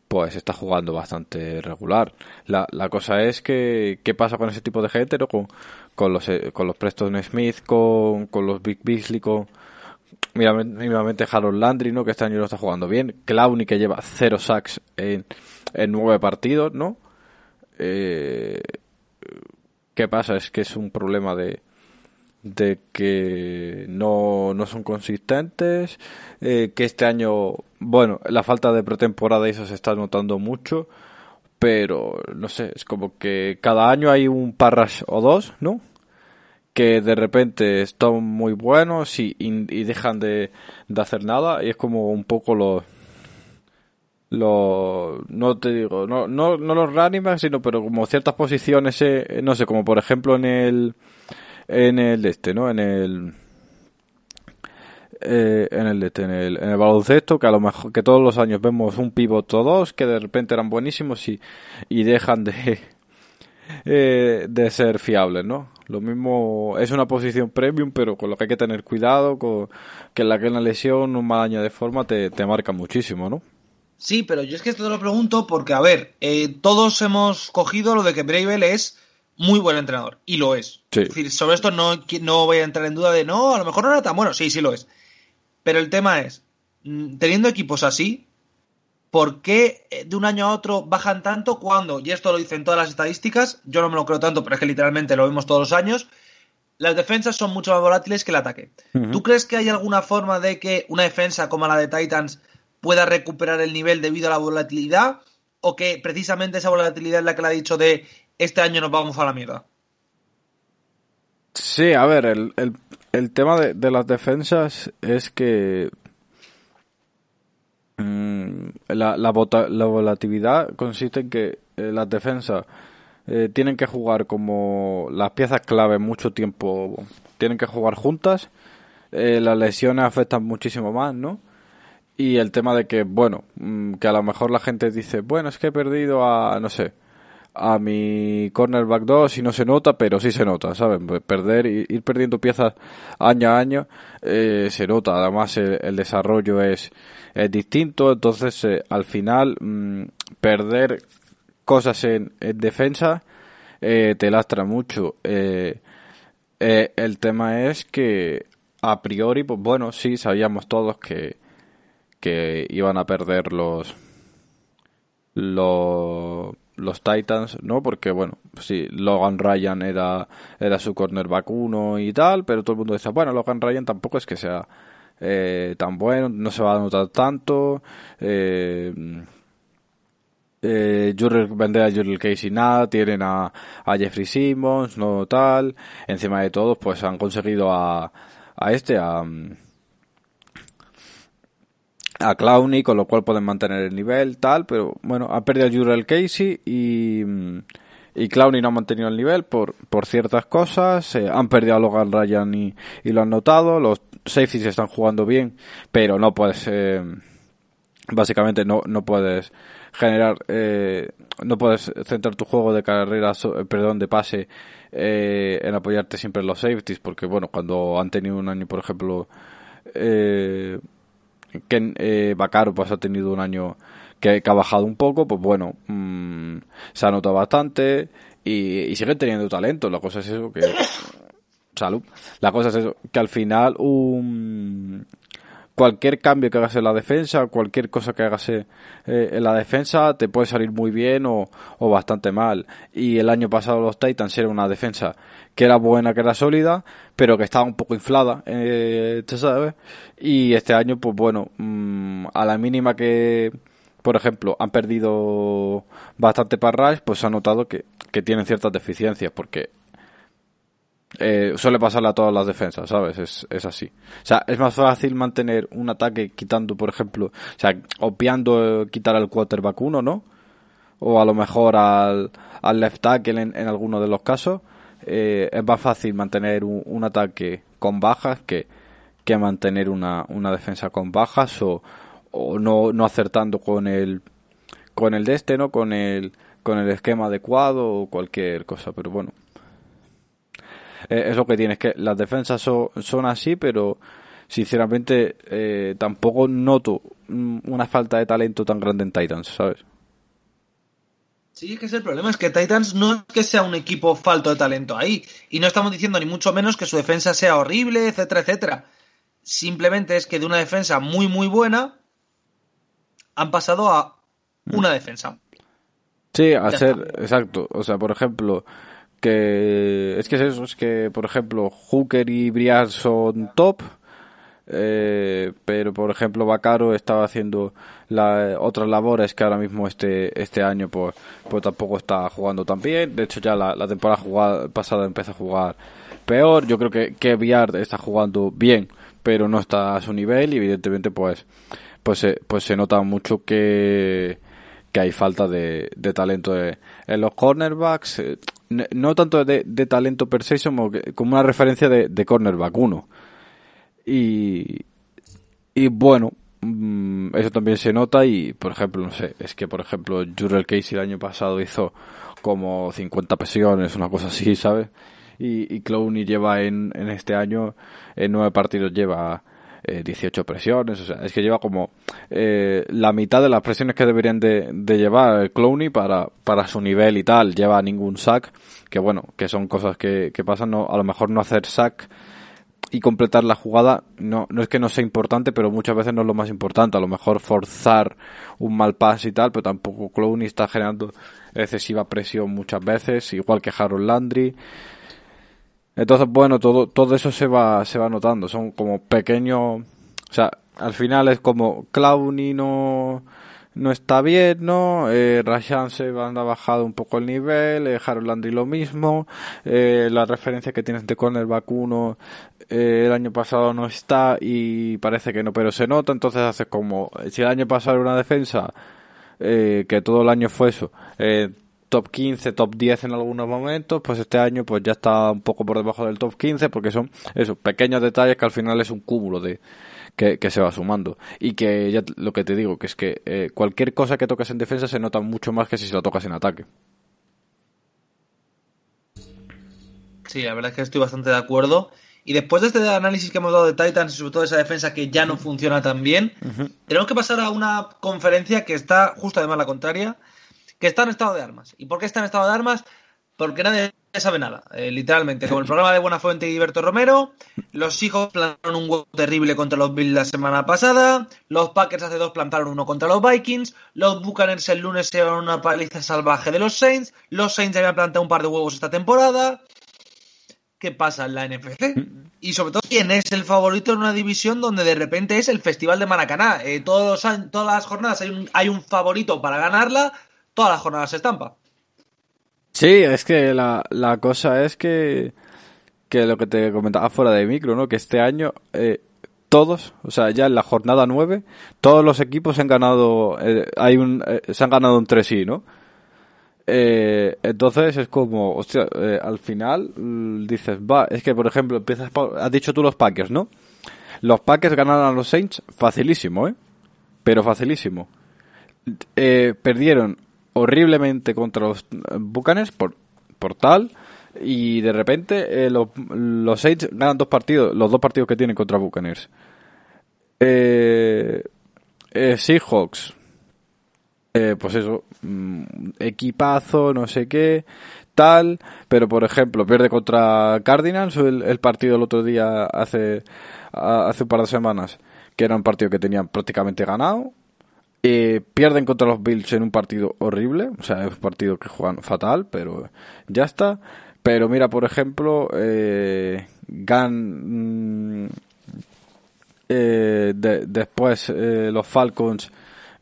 pues está jugando bastante regular. La, la cosa es que, ¿qué pasa con ese tipo de gente, ¿no? Con, con los, eh, con los Preston Smith, con, con los Big Beasley, con, mínimamente Harold Landry, ¿no? Que este año lo está jugando bien. Clowney, que lleva cero sacks en, en nueve partidos, ¿no? Eh, ¿Qué pasa? Es que es un problema de, de que no, no son consistentes, eh, que este año, bueno, la falta de pretemporada eso se está notando mucho, pero no sé, es como que cada año hay un parrash o dos, ¿no? Que de repente están muy buenos y, y, dejan de, de, hacer nada y es como un poco los los no te digo no no no los running sino pero como ciertas posiciones eh, no sé como por ejemplo en el en el este, ¿no? En el eh, en el este, en el, en baloncesto, que a lo mejor que todos los años vemos un pivot o dos que de repente eran buenísimos y, y dejan de [LAUGHS] eh, de ser fiables, ¿no? Lo mismo es una posición premium, pero con lo que hay que tener cuidado, con que la que una lesión, un mal año de forma te, te marca muchísimo, ¿no? Sí, pero yo es que esto te lo pregunto porque, a ver, eh, todos hemos cogido lo de que Bravel es muy buen entrenador. Y lo es. Es decir, sobre esto no, no voy a entrar en duda de no, a lo mejor no era tan bueno. Sí, sí lo es. Pero el tema es, mm, teniendo equipos así, ¿por qué eh, de un año a otro bajan tanto cuando, y esto lo dicen todas las estadísticas, yo no me lo creo tanto, pero es que literalmente lo vemos todos los años, las defensas son mucho más volátiles que el ataque. ¿Tú crees que hay alguna forma de que una defensa como la de Titans pueda recuperar el nivel debido a la volatilidad? ¿O que precisamente esa volatilidad es la que le ha dicho de este año nos vamos a la mierda. Sí, a ver, el, el, tema de, las defensas es que mm, la, la, volatilidad consiste en que eh, las defensas eh, tienen que jugar como las piezas clave mucho tiempo, tienen que jugar juntas, eh, las lesiones afectan muchísimo más, ¿no? Y el tema de que, bueno, mm, que a lo mejor la gente dice, bueno, es que he perdido a, no sé, a mi cornerback 2 y no se nota, pero sí se nota, ¿saben? Perder, ir perdiendo piezas año a año eh, se nota, además el, desarrollo es, es, distinto, entonces eh, al final mm, perder cosas en, en defensa eh, te lastra mucho. el tema es que a priori, pues bueno, sí, sabíamos todos que, que iban a perder los los los Titans, ¿no? Porque, bueno, sí, Logan Ryan era, era su cornerback uno y tal, pero todo el mundo decía, bueno, Logan Ryan tampoco es que sea eh, tan bueno, no se va a notar tanto. Eh, eh, vender a Jurel Casey nada, tienen a, a Jeffrey Simmons, no tal. Encima de todos, pues han conseguido a, a este, a a Clowney, con lo cual pueden mantener el nivel, tal, pero bueno, ha perdido a Jurel Casey y, y Clowney no ha mantenido el nivel por, por ciertas cosas, eh, han perdido a Logan Ryan y, y, lo han notado, los safeties están jugando bien, pero no puedes, eh, básicamente no, no puedes generar, eh, no puedes centrar tu juego de carrera, perdón, de pase en apoyarte siempre en los safeties, porque bueno, cuando han tenido un año, por ejemplo, eh, que eh, Bacaro pues ha tenido un año que, ha bajado un poco, pues bueno, mm, se ha notado bastante y, y sigue teniendo talento. La cosa es eso que [COUGHS] salud. La cosa es eso que al final un cualquier cambio que hagas en la defensa, cualquier cosa que hagas eh, en la defensa, te puede salir muy bien o, o, bastante mal. Y el año pasado los Titans eran una defensa que era buena, que era sólida, pero que estaba un poco inflada, eh, sabes? Y este año, pues bueno, mm, a la mínima que, por ejemplo, han perdido bastante para pues se ha notado que, que tienen ciertas deficiencias, porque eh, suele pasarle a todas las defensas, ¿sabes? Es, es así. O sea, es más fácil mantener un ataque quitando, por ejemplo, o sea, obviando quitar al quarterback uno, ¿no? O a lo mejor al, al left tackle en, en alguno de los casos. Eh, es más fácil mantener un, un, ataque con bajas que, que mantener una, una defensa con bajas o, o no, no acertando con el con el de este, ¿no? Con el con el esquema adecuado o cualquier cosa, pero bueno, eh, es lo que tienes, que las defensas son, son así, pero sinceramente eh, tampoco noto una falta de talento tan grande en Titans, ¿sabes? Sí, es que es el problema, es que Titans no es que sea un equipo falto de talento ahí. Y no estamos diciendo ni mucho menos que su defensa sea horrible, etcétera, etcétera. Simplemente es que de una defensa muy, muy buena han pasado a una defensa. Sí, a ser, exacto. O sea, por ejemplo, que es que es eso, es que, por ejemplo, Hooker y Briar son top, eh, pero por ejemplo Bacaro estaba haciendo otras labores que ahora mismo este este año pues pues tampoco está jugando tan bien. De hecho ya la, temporada pasada empezó a jugar peor. Yo creo que que Briar está jugando bien pero no está a su nivel y evidentemente pues pues se, pues se nota mucho que que hay falta de, de talento en los cornerbacks. eh, no tanto de, de, talento per se como, como una referencia de, de cornerback uno. Y, y bueno mm, eso también se nota y por ejemplo no sé es que por ejemplo Jurel Casey el año pasado hizo como 50 presiones una cosa así sabes y, y Clowney lleva en, en este año en nueve partidos lleva 18 eh, presiones, o sea, es que lleva como eh, la mitad de las presiones que deberían de, llevar Clowney para, para su nivel y tal, lleva ningún sack, que bueno, que son cosas que, que pasan, a lo mejor no hacer sack y completar la jugada no, no es que no sea importante, pero muchas veces no es lo más importante. A lo mejor forzar un mal pase y tal, pero tampoco Clowney está generando excesiva presión muchas veces, igual que Harold Landry. Entonces, bueno, todo, todo eso se va, se va notando. Son como pequeños. O sea, al final es como Clowney no, no está bien, ¿no? Eh, Rashan se ha bajado un poco el nivel, eh, Harold Landry lo mismo, eh, la referencia que tienes de corner vacuno eh, el año pasado no está y parece que no, pero se nota, entonces hace como, si el año pasado era una defensa, eh, que todo el año fue eso, eh, top 15, top 10 en algunos momentos, pues este año pues ya está un poco por debajo del top 15 porque son esos pequeños detalles que al final es un cúmulo de que, se va sumando y que ya lo que te digo que es que eh, cualquier cosa que toques en defensa se nota mucho más que si se lo tocas en ataque. Sí, la verdad es que estoy bastante de acuerdo. Y después de este análisis que hemos dado de Titans y sobre todo esa defensa que ya no funciona tan bien, tenemos que pasar a una conferencia que está justo además la contraria, que está en estado de armas. ¿Y por qué está en estado de armas? Porque nadie sabe nada, eh, literalmente. Como el programa de Buenafuente y Berto Romero, los hijos plantaron un huevo terrible contra los Bills la semana pasada, los Packers hace dos plantaron uno contra los Vikings, los Buccaneers el lunes se llevaron una paliza salvaje de los Saints, los Saints habían plantado un par de huevos esta temporada. ¿Qué pasa en la NFC? Y sobre todo, ¿quién es el favorito en una división donde de repente es el Festival de Maracaná? Eh, todos todas las jornadas hay un, hay un favorito para ganarla, todas las jornadas se estampa. Sí, es que la, la cosa es que, que lo que te comentaba fuera de micro, ¿no? Que este año eh, todos, o sea, ya en la jornada 9, todos los equipos han ganado, eh, hay un, eh, se han ganado un 3 y, ¿no? entonces es como, hostia, al final mm, dices, va, es que por ejemplo, empiezas, has dicho tú los Packers, ¿no? Los Packers ganaron a los Saints facilísimo, ¿eh? Pero facilísimo. perdieron horriblemente contra los Bucanes por, por tal y de repente eh, los, los Saints ganan dos partidos, los dos partidos que tienen contra Buccaneers. Eh, eh, Seahawks, eh, pues eso, mm, equipazo, no sé qué, tal, pero por ejemplo pierde contra Cardinals el, el partido el otro día hace, hace un par de semanas, que era un partido que tenían prácticamente ganado, eh, pierden contra los Bills en un partido horrible, o sea, es un partido que juegan fatal, pero ya está. Pero mira, por ejemplo, eh, Gan, mm, eh, después eh, los Falcons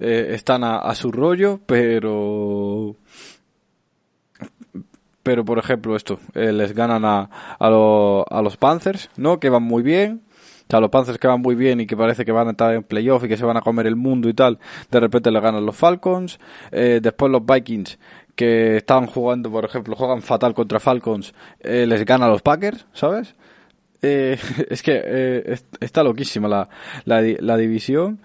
están a, su rollo, pero pero por ejemplo esto, les ganan a, a los Panthers, ¿no? Que van muy bien o los Panthers que van muy bien y que parece que van a estar en playoff y que se van a comer el mundo y tal, de repente le ganan los Falcons. Eh, después los Vikings que estaban jugando, por ejemplo, juegan fatal contra Falcons, eh, les gana los Packers, ¿sabes? Eh, [LAUGHS] es que está loquísima la, la, división.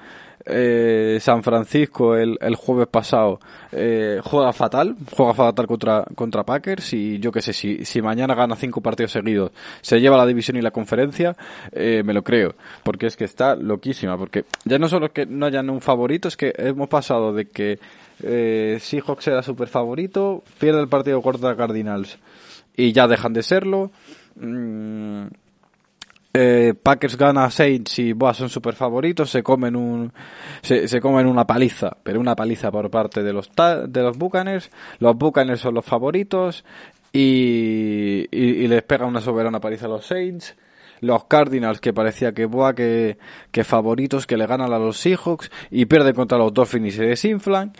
Eh, San Francisco el, el jueves pasado eh, juega fatal, juega fatal contra, contra Packers y yo qué sé, si, si mañana gana cinco partidos seguidos, se lleva la división y la conferencia, eh, me lo creo, porque es que está loquísima, porque ya no solo que no hayan un favorito, es que hemos pasado de que eh, Seahawks era super favorito, pierde el partido contra Cardinals y ya dejan de serlo. Mm, eh, Packers gana a Saints y buah, son super favoritos, se comen un se, comen una paliza, pero una paliza por parte de los de los Buccaneers. Los Buccaneers son los favoritos y, y, y les pega una soberana paliza a los Saints. Los Cardinals que parecía que buah, que, que favoritos que le ganan a los Seahawks y pierden contra los Dolphins y se desinflan.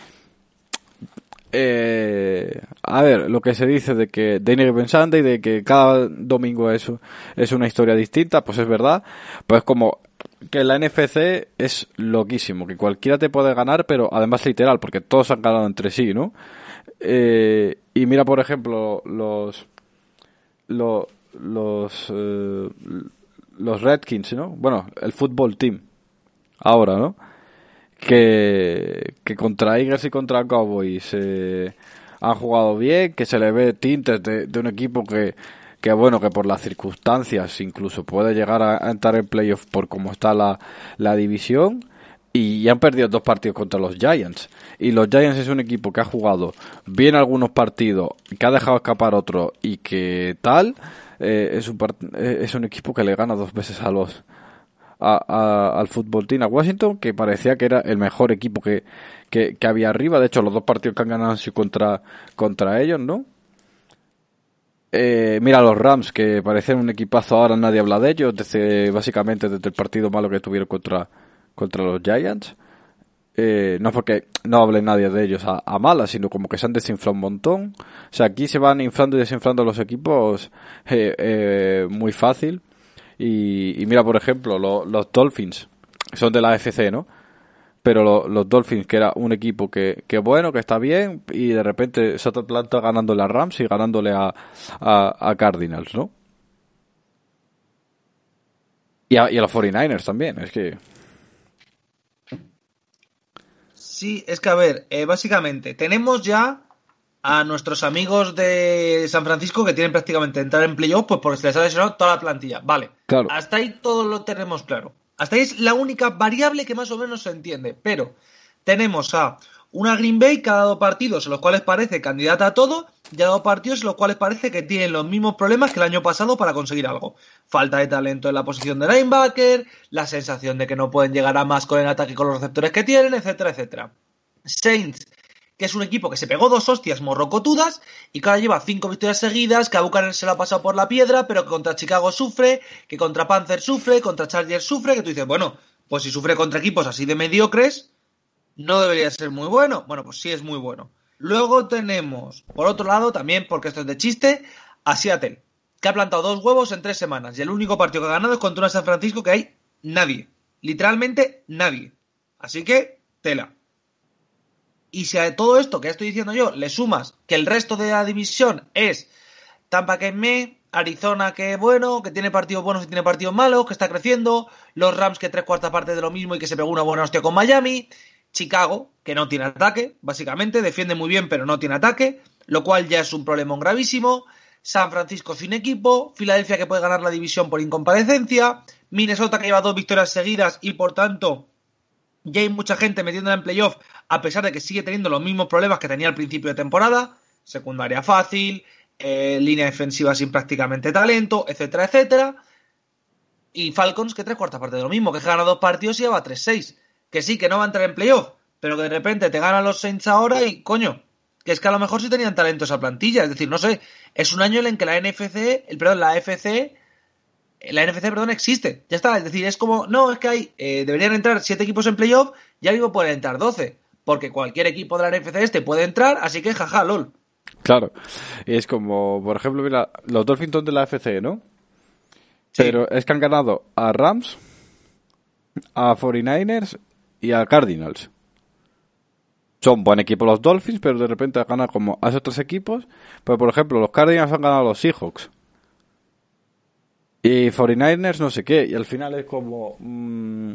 Eh, a ver, lo que se dice de que Any Given Sunday, de que cada domingo es, es una historia distinta, pues es verdad. Pues como que la NFC es loquísimo, que cualquiera te puede ganar, pero además literal, porque todos han ganado entre sí, ¿no? Eh, y mira, por ejemplo, los los los, eh, los Redskins, ¿no? Bueno, el fútbol team, ahora, ¿no? Que, contra Eagles y contra Cowboys eh, han jugado bien, que se le ve tintes de, un equipo que, que bueno, que por las circunstancias incluso puede llegar a, entrar en playoff por cómo está la, la división y han perdido dos partidos contra los Giants. Y los Giants es un equipo que ha jugado bien algunos partidos, que ha dejado escapar otro y que tal, eh, es, un eh, es un equipo que le gana dos veces a los a- al fútbol team a Washington, que parecía que era el mejor equipo que, que, que había arriba. De hecho, los dos partidos que han ganado han sido contra, contra ellos, ¿no? Eh, mira los Rams, que parecen un equipazo ahora, nadie habla de ellos, desde, básicamente desde el partido malo que tuvieron contra, contra los Giants. Eh, no porque no hable nadie de ellos a, a malas, sino como que se han desinflado un montón. O sea, aquí se van inflando y desinflando los equipos eh, eh, muy fácil. Y, mira, por ejemplo, lo- los Dolphins son de la AFC, ¿no? Pero lo- los Dolphins, que era un equipo que, que bueno, que está bien, y de repente se planta ganándole a Rams y ganándole a, a, Cardinals, ¿no? Y a, y los 49ers también, es que... Sí, es que a ver, eh, básicamente, tenemos ya a nuestros amigos de San Francisco que tienen prácticamente entrar en playoff, pues porque se les ha lesionado toda la plantilla. Vale, Claro. hasta ahí todo lo tenemos claro. Hasta ahí es la única variable que más o menos se entiende. Pero tenemos a una Green Bay que ha dado partidos en los cuales parece candidata a todo y ha dado partidos en los cuales parece que tienen los mismos problemas que el año pasado para conseguir algo. Falta de talento en la posición de linebacker, la sensación de que no pueden llegar a más con el ataque y con los receptores que tienen, etcétera, etcétera. Saints, que es un equipo que se pegó dos hostias morrocotudas y que ahora lleva cinco victorias seguidas, que a Buchanan se la ha pasado por la piedra, pero que contra Chicago sufre, que contra Panzer sufre, contra Chargers sufre, que tú dices, bueno, pues si sufre contra equipos así de mediocres, no debería ser muy bueno. Bueno, pues sí es muy bueno. Luego tenemos, por otro lado, también, porque esto es de chiste, a Seattle, que ha plantado dos huevos en tres semanas. Y el único partido que ha ganado es contra una San Francisco que hay nadie. Literalmente nadie. Así que, tela. Y si a todo esto que estoy diciendo yo le sumas que el resto de la división es Tampa que me, Arizona que bueno, que tiene partidos buenos y tiene partidos malos, que está creciendo, los Rams que tres cuartas partes de lo mismo y que se pegó una buena hostia con Miami, Chicago que no tiene ataque, básicamente, defiende muy bien pero no tiene ataque, lo cual ya es un problemón gravísimo, San Francisco sin equipo, Filadelfia que puede ganar la división por incomparecencia, Minnesota que lleva dos victorias seguidas y por tanto ya hay mucha gente metiéndola en playoff a pesar de que sigue teniendo los mismos problemas que tenía al principio de temporada, secundaria fácil, eh, línea defensiva sin prácticamente talento, etcétera, etcétera. Y Falcons que tres cuartas partes de lo mismo, que gana dos partidos y lleva 3-6. Que sí, que no va a entrar en playoff, pero que de repente te ganan los Saints ahora y coño, que es que a lo mejor sí tenían talento esa plantilla. Es decir, no sé, es un año en el que la NFC, el, perdón, la AFC la NFC, perdón, existe. Ya está. Es decir, es como, no, es que hay, eh, deberían entrar 7 equipos en playoff, ya mismo pueden entrar 12. Porque cualquier equipo de la NFC este puede entrar, así que jaja, lol. Claro. Y es como, por ejemplo, mira, los Dolphins son de la FC, ¿no? Pero es que han ganado a Rams, a 49ers y a Cardinals. Son buen equipo los Dolphins, pero de repente ganado como a esos tres equipos. Pero, por ejemplo, los Cardinals han ganado a los Seahawks. Y 49ers no sé qué. Y al final es como... mm,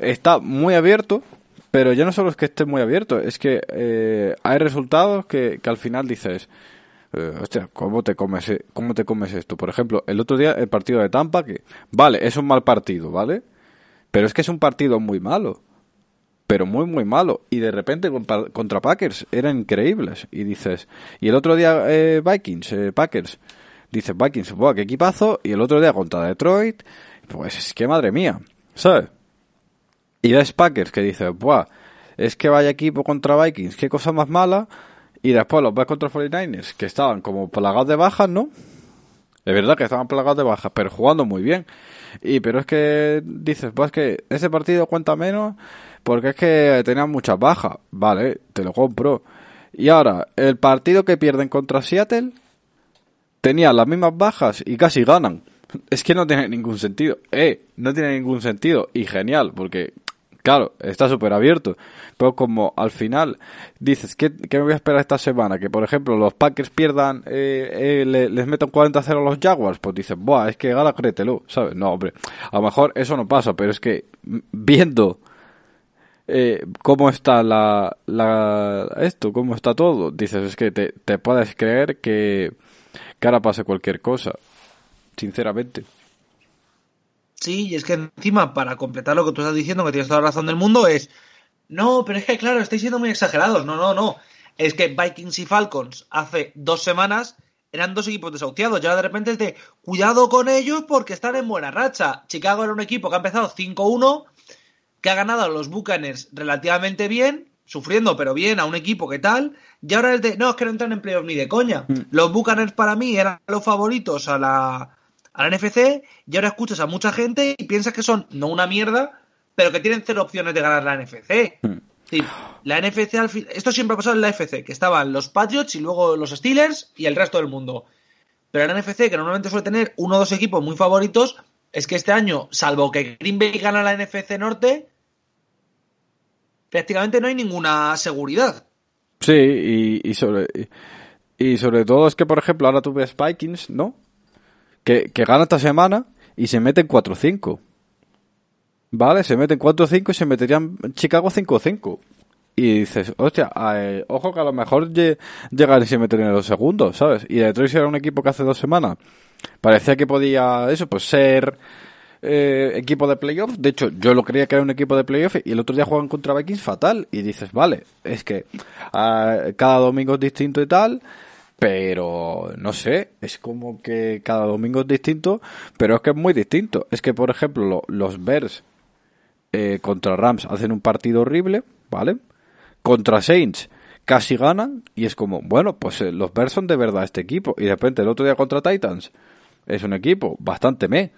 está muy abierto, pero ya no solo es que esté muy abierto, es que eh, hay resultados que, que al final dices, eh, hostia, ¿cómo te, comes, e- ¿cómo te comes esto? Por ejemplo, el otro día el partido de Tampa, que vale, es un mal partido, ¿vale? Pero es que es un partido muy malo. Pero muy, muy malo. Y de repente contra Packers eran increíbles. Y dices, y el otro día eh, Vikings, eh, Packers, dices Vikings, buah, qué equipazo. Y el otro día contra Detroit, pues es que madre mía, ¿sabes? Y ves Packers que dices, buah, es que vaya equipo contra Vikings, qué cosa más mala. Y después los ves contra 49ers, que estaban como plagados de bajas, ¿no? Es verdad que estaban plagados de bajas, pero jugando muy bien. Y pero es que dices, pues que ese partido cuenta menos porque es que tenían muchas bajas. Vale, te lo compro. Y ahora, el partido que pierden contra Seattle tenía las mismas bajas y casi ganan. Es que no tiene ningún sentido. Eh, no tiene ningún sentido. Y genial, porque, claro, está súper abierto. Pero como al final dices, ¿qué, ¿qué, me voy a esperar esta semana? Que, por ejemplo, los Packers pierdan, eh, eh, le, les metan 40-0 a los Jaguars. Pues dices, buah, es que gana, créetelo, ¿sabes? No, hombre, a lo mejor eso no pasa, pero es que viendo eh, cómo está la, la, esto, cómo está todo, dices, es que te, te puedes creer que, que ahora pase cualquier cosa, sinceramente. Sí, y es que encima, para completar lo que tú estás diciendo, que tienes toda la razón del mundo, es, no, pero es que claro, estáis siendo muy exagerados, no, no, no, es que Vikings y Falcons hace dos semanas eran dos equipos desahuciados, ya de repente es de, cuidado con ellos porque están en buena racha. Chicago era un equipo que ha empezado 5-1, que ha ganado a los Buccaneers relativamente bien, sufriendo pero bien a un equipo que tal, y ahora es de, no, es que no entran en playoff ni de coña. Mm. Los Buccaneers para mí eran los favoritos a la, a la NFC, y ahora escuchas a mucha gente y piensas que son no una mierda, pero que tienen cero opciones de ganar la NFC. Mm. Sí, la NFC al fin, esto siempre ha pasado en la FC, que estaban los Patriots y luego los Steelers y el resto del mundo. Pero la NFC, que normalmente suele tener uno o dos equipos muy favoritos, es que este año, salvo que Green Bay gana la NFC Norte, prácticamente no hay ninguna seguridad. Sí, y, sobre y, y, sobre todo es que, por ejemplo, ahora tú ves Vikings, ¿no? Que, que gana esta semana y se meten 4-5. ¿Vale? Se meten 4-5 y se meterían Chicago 5-5. Y dices, hostia, eh, ojo que a lo mejor llegan y se meten en los segundos, ¿sabes? Y Detroit era un equipo que hace dos semanas parecía que podía, eso, pues ser eh, equipo de playoff. De hecho, yo lo creía que era un equipo de playoff y el otro día juegan contra Vikings fatal. Y dices, vale, es que uh, cada domingo es distinto y tal. Pero no sé, es como que cada domingo es distinto, pero es que es muy distinto. Es que, por ejemplo, lo, los Bears eh, contra Rams hacen un partido horrible, ¿vale? Contra Saints casi ganan y es como, bueno, pues eh, los Bears son de verdad este equipo. Y de repente el otro día contra Titans es un equipo bastante me.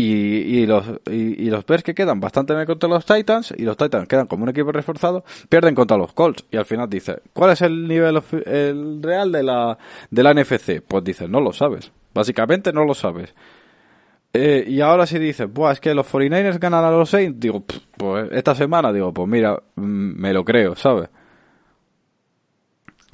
Y, y los y, y, los Bears que quedan bastante me contra los Titans y los Titans quedan como un equipo reforzado, pierden contra los Colts. Y al final dice, ¿cuál es el nivel el real de la, de la NFC? Pues dices, no lo sabes. Básicamente no lo sabes. Eh, y ahora si dices, Buah, es que los 49ers ganan a los Saints, digo, pues esta semana, digo, pues mira, me lo creo, ¿sabes?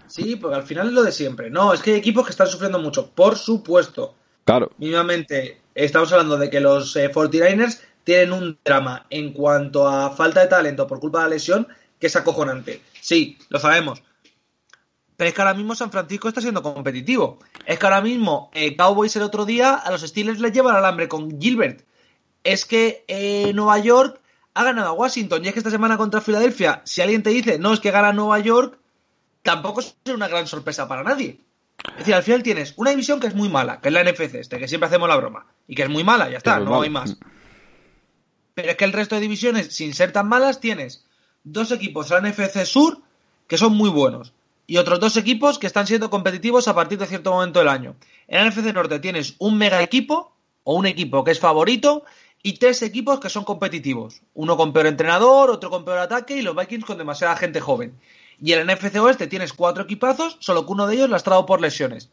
Sí, porque al final es lo de siempre. No, es que hay equipos que están sufriendo mucho, por supuesto. Claro. Mínimamente, estamos hablando de que los eh, 49ers tienen un drama en cuanto a falta de talento por culpa de la lesión que es acojonante. Sí, lo sabemos. Pero es que ahora mismo San Francisco está siendo competitivo. Es que ahora mismo eh, Cowboys el otro día a los Steelers les llevan al hambre con Gilbert. Es que eh, Nueva York ha ganado a Washington y es que esta semana contra Filadelfia, si alguien te dice, no, es que gana Nueva York, tampoco es una gran sorpresa para nadie. Es decir, al final tienes una división que es muy mala, que es la NFC este, que siempre hacemos la broma, y que es muy mala, ya está, no mal. hay más. Pero es que el resto de divisiones, sin ser tan malas, tienes dos equipos la NFC Sur que son muy buenos, y otros dos equipos que están siendo competitivos a partir de cierto momento del año. En la NFC Norte tienes un mega equipo, o un equipo que es favorito, y tres equipos que son competitivos. Uno con peor entrenador, otro con peor ataque, y los Vikings con demasiada gente joven. Y en el NFC Oeste tienes cuatro equipazos, solo que uno de ellos lastrado por lesiones.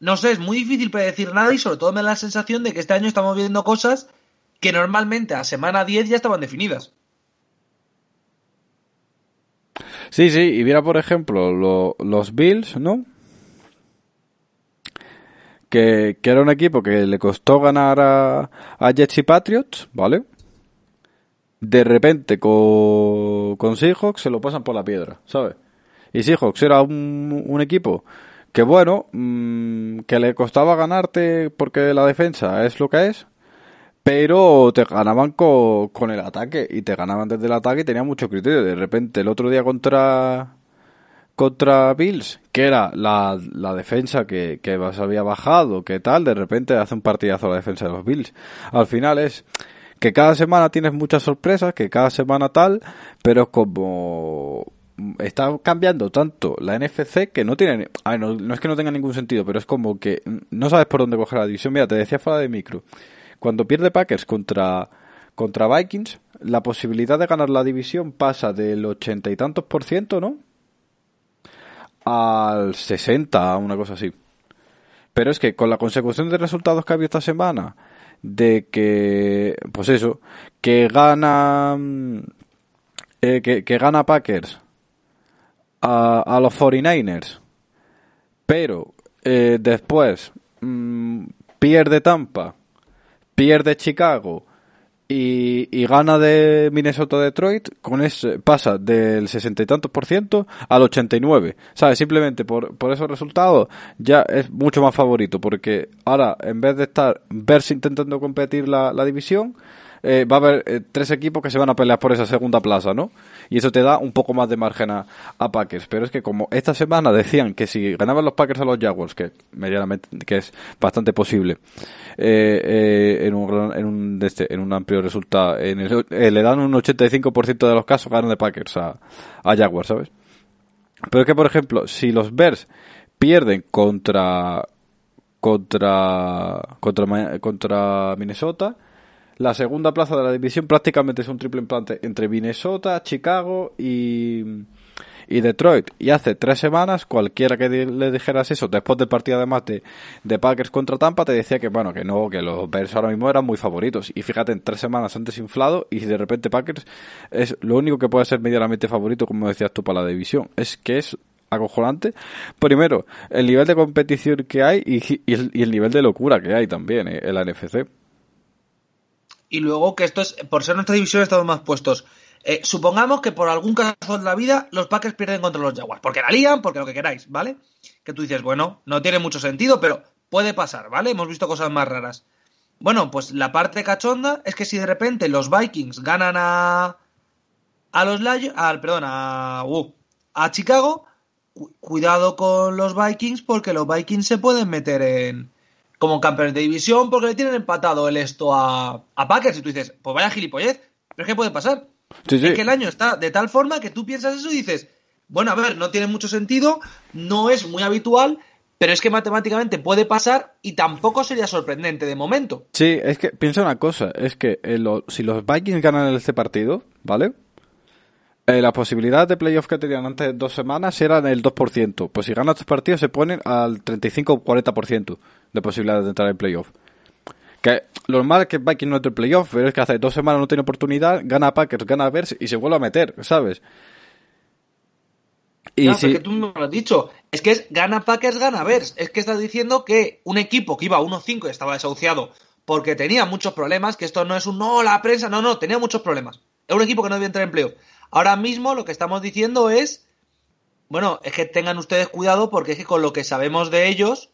No sé, es muy difícil predecir nada y sobre todo me da la sensación de que este año estamos viendo cosas que normalmente a semana 10 ya estaban definidas. Sí, sí, y mira por ejemplo lo, los Bills, ¿no? Que, que, era un equipo que le costó ganar a, a Jets y Patriots, ¿vale? De repente con, Seahawks se lo pasan por la piedra, ¿sabes? Y Seahawks era un, un equipo que bueno, mm, que le costaba ganarte porque la defensa es lo que es, pero te ganaban con, con el ataque y te ganaban desde el ataque y tenía mucho criterio. De repente el otro día contra contra Bills, que era la, la defensa que, que se había bajado, que tal, de repente hace un partidazo la defensa de los Bills. Al final es que cada semana tienes muchas sorpresas, que cada semana tal, pero como está cambiando tanto la NFC que no tiene no, no, es que no tenga ningún sentido pero es como que no sabes por dónde coger la división. Mira te decía fuera de micro cuando pierde Packers contra contra Vikings la posibilidad de ganar la división pasa del ochenta y tantos por ciento no al 60 una cosa así. Pero es que con la consecución de resultados que ha habido esta semana de que pues eso que gana eh, que, que gana Packers a, a los 49ers, pero eh, después mmm, pierde Tampa, pierde Chicago y, y, gana de Minnesota Detroit, con ese pasa del sesenta y tantos por ciento al 89. ¿Sabes? Simplemente por, por esos resultados ya es mucho más favorito, porque ahora en vez de estar verse intentando competir la, la división, eh, va a haber eh, tres equipos que se van a pelear por esa segunda plaza, ¿no? Y eso te da un poco más de margen a, a, Packers. Pero es que como esta semana decían que si ganaban los Packers a los Jaguars, que medianamente, que es bastante posible, eh, en, un, en, un, este, en un amplio resultado, en el, le dan un 85% de los casos ganan de Packers a, a Jaguars, ¿sabes? Pero es que, por ejemplo, si los Bears pierden contra contra contra contra Minnesota la segunda plaza de la división prácticamente es un triple implante entre Minnesota, Chicago y, y Detroit. Y hace tres semanas, cualquiera que le dijeras eso, después del partido además de, de Packers contra Tampa, te decía que bueno, que no, que los Bears ahora mismo eran muy favoritos. Y fíjate, en tres semanas antes inflado y de repente Packers es lo único que puede ser medianamente favorito, como decías tú, para la división. Es que es acojonante. Primero, el nivel de competición que hay y, y, el, y el, nivel de locura que hay también eh, en la NFC y luego que esto es, por ser nuestra división estamos más puestos. Eh, supongamos que por algún caso de la vida los Packers pierden contra los Jaguars, porque la lían, porque lo que queráis, ¿vale? Que tú dices, bueno, no tiene mucho sentido, pero puede pasar, ¿vale? Hemos visto cosas más raras. Bueno, pues la parte cachonda es que si de repente los Vikings ganan a a los Lions, al perdón, a uh, a Chicago, cu cuidado con los Vikings porque los Vikings se pueden meter en como campeones de división porque le tienen empatado el esto a, a Packers y tú dices, pues vaya gilipollez, pero es que puede pasar. Sí, sí. Es que el año está de tal forma que tú piensas eso y dices, bueno, a ver, no tiene mucho sentido, no es muy habitual, pero es que matemáticamente puede pasar y tampoco sería sorprendente de momento. Sí, es que piensa una cosa, es que eh, lo, si los Vikings ganan este partido, ¿vale? Eh, las posibilidades de playoff que tenían antes de dos semanas eran el 2%. Pues si ganan estos partidos se ponen al 35-40% de posibilidades de entrar en playoff. Que lo normal es que Vikings no entre en playoff, pero es que hace dos semanas no tiene oportunidad, gana Packers, gana Bears y se vuelve a meter, ¿sabes? Y no, si... que tú no lo has dicho. Es que es gana Packers, gana Bears. Es que estás diciendo que un equipo que iba 1-5 y estaba desahuciado porque tenía muchos problemas, que esto no es un no, la prensa, no, no, tenía muchos problemas. Es un equipo que no debía entrar en playoff. Ahora mismo lo que estamos diciendo es, bueno, es que tengan ustedes cuidado porque es que con lo que sabemos de ellos,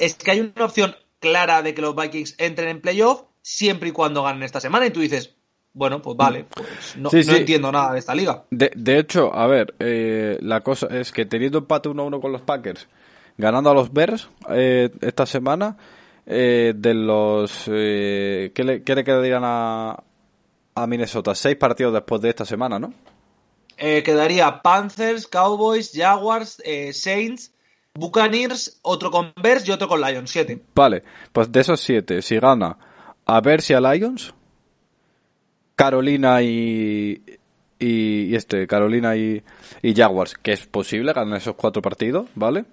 es que hay una opción clara de que los Vikings entren en playoff siempre y cuando ganen esta semana. Y tú dices, bueno, pues vale, pues no, sí, sí. no entiendo nada de esta liga. De, de hecho, a ver, eh, la cosa es que teniendo empate 1-1 con los Packers, ganando a los Bears eh, esta semana, eh, de los... ¿qué le, ¿Qué le quedarían a, a Minnesota? Seis partidos después de esta semana, ¿no? Eh, quedaría Panthers, Cowboys, Jaguars, eh, Saints, Buccaneers, otro con Bears y otro con Lions. Siete. Vale, pues de esos siete, si gana a Bears y a Lions, Carolina y, y, y este, Carolina y, y, Jaguars, que es posible ganar esos cuatro partidos, ¿vale?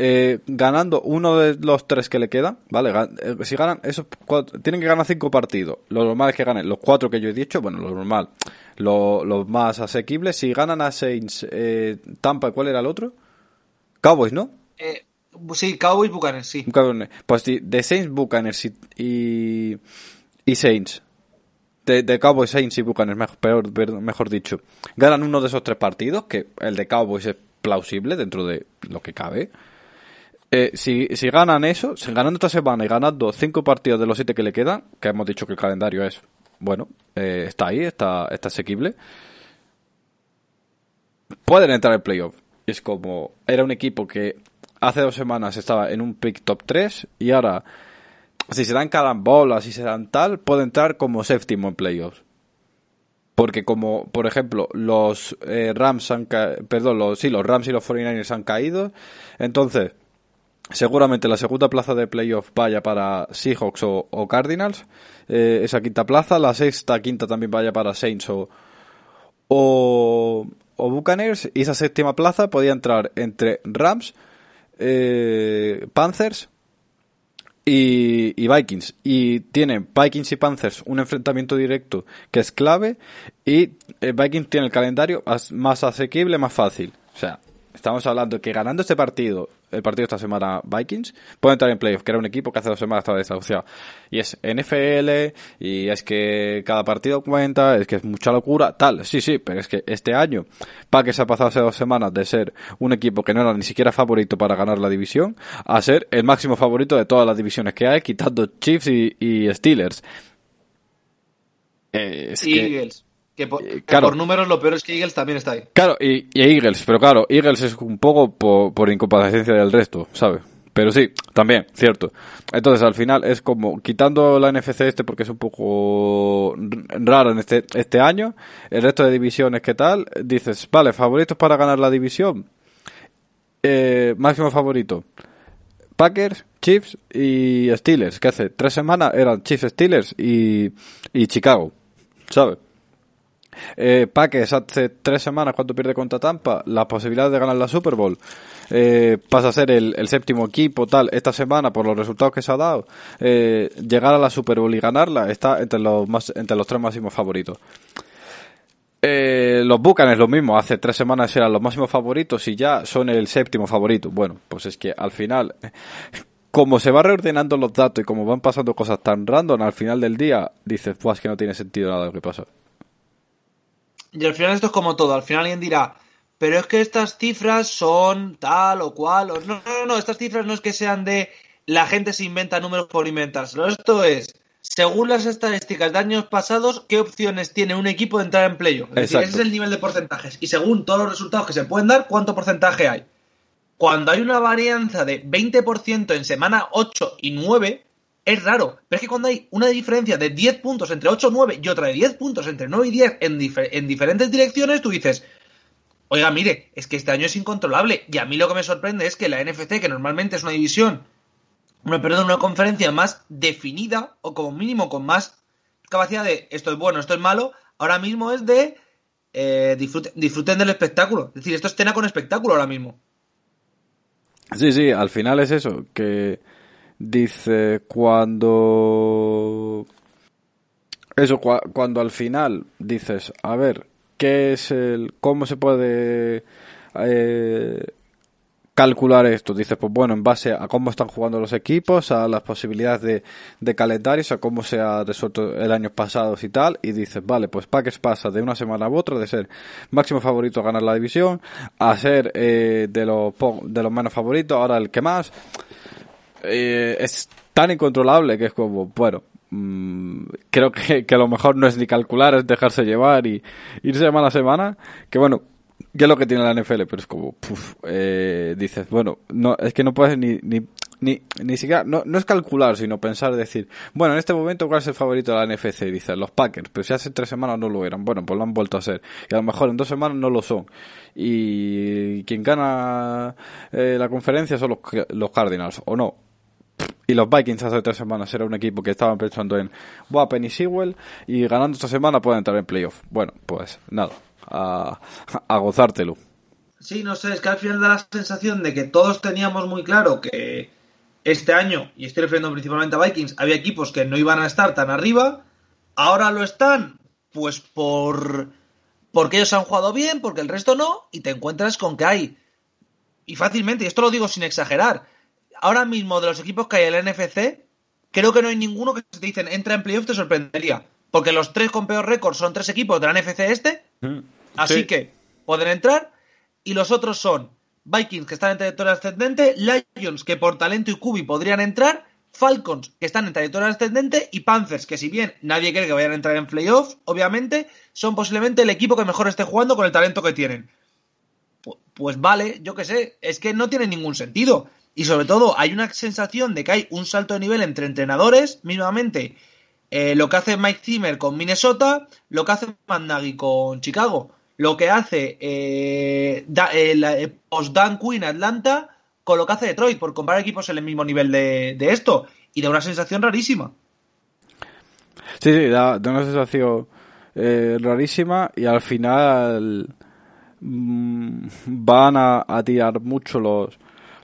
Eh, ganando uno de los tres que le quedan, ¿vale? Eh, si ganan esos cuatro, tienen que ganar cinco partidos. Lo normal es que ganen los cuatro que yo he dicho, bueno, lo normal, los lo más asequibles. Si ganan a Saints, eh, Tampa, ¿cuál era el otro? Cowboys, ¿no? Eh, sí, Cowboys, Buccaneers, sí. Pues de Saints, Buccaneers y, y Saints de, de Cowboys, Saints y Buccaneers, mejor, peor, mejor dicho, ganan uno de esos tres partidos, que el de Cowboys es plausible dentro de lo que cabe. Eh, si, si ganan eso, si ganando esta semana y ganando cinco partidos de los siete que le quedan, que hemos dicho que el calendario es, bueno, eh, está ahí, está, está asequible, pueden entrar en playoff. Es como, era un equipo que hace dos semanas estaba en un pick top 3 y ahora, si se dan carambolas, si se dan tal, puede entrar como séptimo en playoffs. Porque como, por ejemplo, los eh, Rams han perdón, los, sí, los Rams y los 49ers han caído, entonces seguramente la segunda plaza de playoff vaya para Seahawks o, o Cardinals, eh, esa quinta plaza, la sexta, quinta también vaya para Saints o, o, o Buccaneers, y esa séptima plaza podía entrar entre Rams, eh, Panthers y, y Vikings. Y tienen Vikings y Panthers un enfrentamiento directo que es clave. Y eh, Vikings tiene el calendario más asequible, más fácil. O sea, estamos hablando que ganando este partido, el partido esta semana Vikings, puede entrar en playoff, que era un equipo que hace dos semanas estaba desahuciado. Y es NFL, y es que cada partido cuenta, es que es mucha locura, tal. Sí, sí, pero es que este año, Packers ha pasado hace dos semanas de ser un equipo que no era ni siquiera favorito para ganar la división, a ser el máximo favorito de todas las divisiones que hay, quitando Chiefs y, y Steelers. Eh. Que por, eh, que claro. por números lo peor es que Eagles también está ahí. Claro, y, y Eagles, pero claro, Eagles es un poco por, por incomparecencia del resto, ¿sabes? Pero sí, también, cierto. Entonces, al final es como, quitando la NFC este porque es un poco raro en este, este año, el resto de divisiones, ¿qué tal? Dices, vale, favoritos para ganar la división. Eh, máximo favorito. Packers, Chiefs y Steelers, que hace tres semanas eran Chiefs, Steelers y, y Chicago, ¿sabes? Eh, hace tres semanas cuando pierde contra Tampa, la posibilidad de ganar la Super Bowl eh, pasa a ser el, séptimo equipo tal esta semana por los resultados que se ha dado eh, llegar a la Super Bowl y ganarla está entre los más entre los tres máximos favoritos. Eh, los Buccaneers lo mismo hace tres semanas eran los máximos favoritos y ya son el séptimo favorito. Bueno pues es que al final como se va reordenando los datos y como van pasando cosas tan random al final del día dices pues que no tiene sentido nada lo que pasa Y al final esto es como todo. Al final alguien dirá, pero es que estas cifras son tal o cual. O... No, no, no, estas cifras no es que sean de la gente se inventa números por inventárselos. Esto es, según las estadísticas de años pasados, qué opciones tiene un equipo de entrar en playoff. Es decir, ese es el nivel de porcentajes. Y según todos los resultados que se pueden dar, ¿cuánto porcentaje hay? Cuando hay una varianza de 20% en semana 8 y 9, es raro. Pero es que cuando hay una diferencia de 10 puntos entre 8 y 9 y otra de 10 puntos entre 9 y 10 en, en diferentes direcciones, tú dices, oiga, mire, es que este año es incontrolable. Y a mí lo que me sorprende es que la NFC, que normalmente es una división, una, perdón, una conferencia más definida, o como mínimo con más capacidad de esto es bueno, esto es malo, ahora mismo es de eh, disfruten del espectáculo. Es decir, esto es cena con espectáculo ahora mismo. Sí, sí, al final es eso, que dice cuando... Eso, cua- cuando al final dices, a ver, ¿qué es el... cómo se puede eh, calcular esto? Dices, pues bueno, en base a cómo están jugando los equipos, a las posibilidades de, de calendarios, a cómo se ha resuelto el año pasado y tal, y dices, vale, pues Packers pasa de una semana a otra de ser máximo favorito a ganar la división, a ser eh, de, los, de los menos favoritos, ahora el que más. Eh, es tan incontrolable que es como, bueno, mm, creo que, que lo mejor no es ni calcular, es dejarse llevar y ir semana a semana, que bueno, que es lo que tiene la NFL, pero es como, puf, eh, dices, bueno, no, es que no puedes ni, ni, ni, ni siquiera, no, no es calcular, sino pensar, decir, bueno, en este momento, ¿cuál es el favorito de la NFC? Y dices, los Packers, pero si hace tres semanas no lo eran, bueno, pues lo han vuelto a ser, y a lo mejor en dos semanas no lo son, y quien gana eh, la conferencia son los, los Cardinals, o no, y los Vikings hace tres semanas era un equipo que estaban pensando en Buah, Penny Sewell y ganando esta semana pueden entrar en playoff. Bueno, pues nada, a, a gozártelo. Sí, no sé, es que al final da la sensación de que todos teníamos muy claro que este año, y estoy refiriendo principalmente a Vikings, había equipos que no iban a estar tan arriba, ahora lo están, pues por porque ellos han jugado bien, porque el resto no, y te encuentras con que hay, y fácilmente, y esto lo digo sin exagerar, ahora mismo de los equipos que hay en la NFC, creo que no hay ninguno que te dicen entra en playoff te sorprendería. porque los tres con peor récord son tres equipos de la NFC este, Mm. así Sí. que pueden entrar, y los otros son Vikings, que están en trayectoria ascendente, Lions, que por talento y cubi podrían entrar, Falcons, que están en trayectoria ascendente, y Panthers, que si bien nadie cree que vayan a entrar en playoffs, obviamente, son posiblemente el equipo que mejor esté jugando con el talento que tienen. Pu- Pues vale, yo qué sé, es que no tiene ningún sentido. Y sobre todo, hay una sensación de que hay un salto de nivel entre entrenadores, mismamente. eh, lo que hace Mike Zimmer con Minnesota, lo que hace Nagy con Chicago, lo que hace eh, da- eh, eh, post Dan Quinn Atlanta con lo que hace Detroit, por comparar equipos en el mismo nivel de, esto. Y da una sensación rarísima. Sí, sí, da, una sensación eh, rarísima y al final mm, van a tirar mucho los,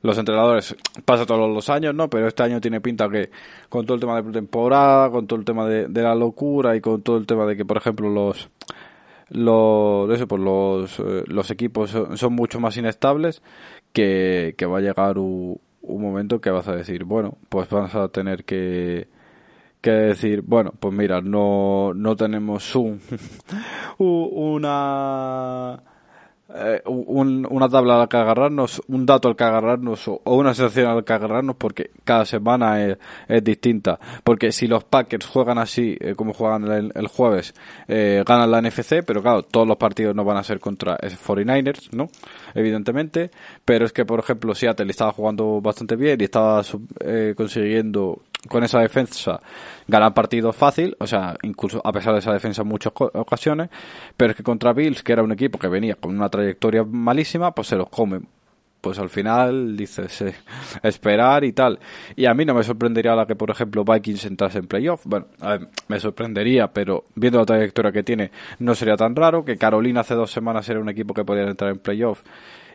los entrenadores. Pasa todos los años, ¿no? Pero este año tiene pinta que con todo el tema de pretemporada, con todo el tema de, la locura y con todo el tema de que, por ejemplo, los los eso pues los, eh, los equipos son, mucho más inestables que, va a llegar un, momento que vas a decir bueno pues vas a tener que que decir, bueno, pues mira, no, no tenemos un, [LAUGHS] una, eh, un- una tabla a la que agarrarnos, un dato al que agarrarnos o, una sensación al que agarrarnos porque cada semana es, es distinta. Porque si los Packers juegan así, eh, como juegan el, el jueves, eh, ganan la NFC, pero claro, todos los partidos no van a ser contra esos 49ers, ¿no? Evidentemente. Pero es que, por ejemplo, Seattle estaba jugando bastante bien y estaba eh, consiguiendo con esa defensa ganar partidos fácil, o sea, incluso a pesar de esa defensa en muchas ocasiones, pero es que contra Bills, que era un equipo que venía con una trayectoria malísima, pues se los comen. Pues al final dices eh, [LAUGHS] esperar y tal. Y a mí no me sorprendería la que, por ejemplo, Vikings entrase en playoff. Bueno, me sorprendería, pero viendo la trayectoria que tiene, no sería tan raro. Que Carolina hace dos semanas era un equipo que podía entrar en playoff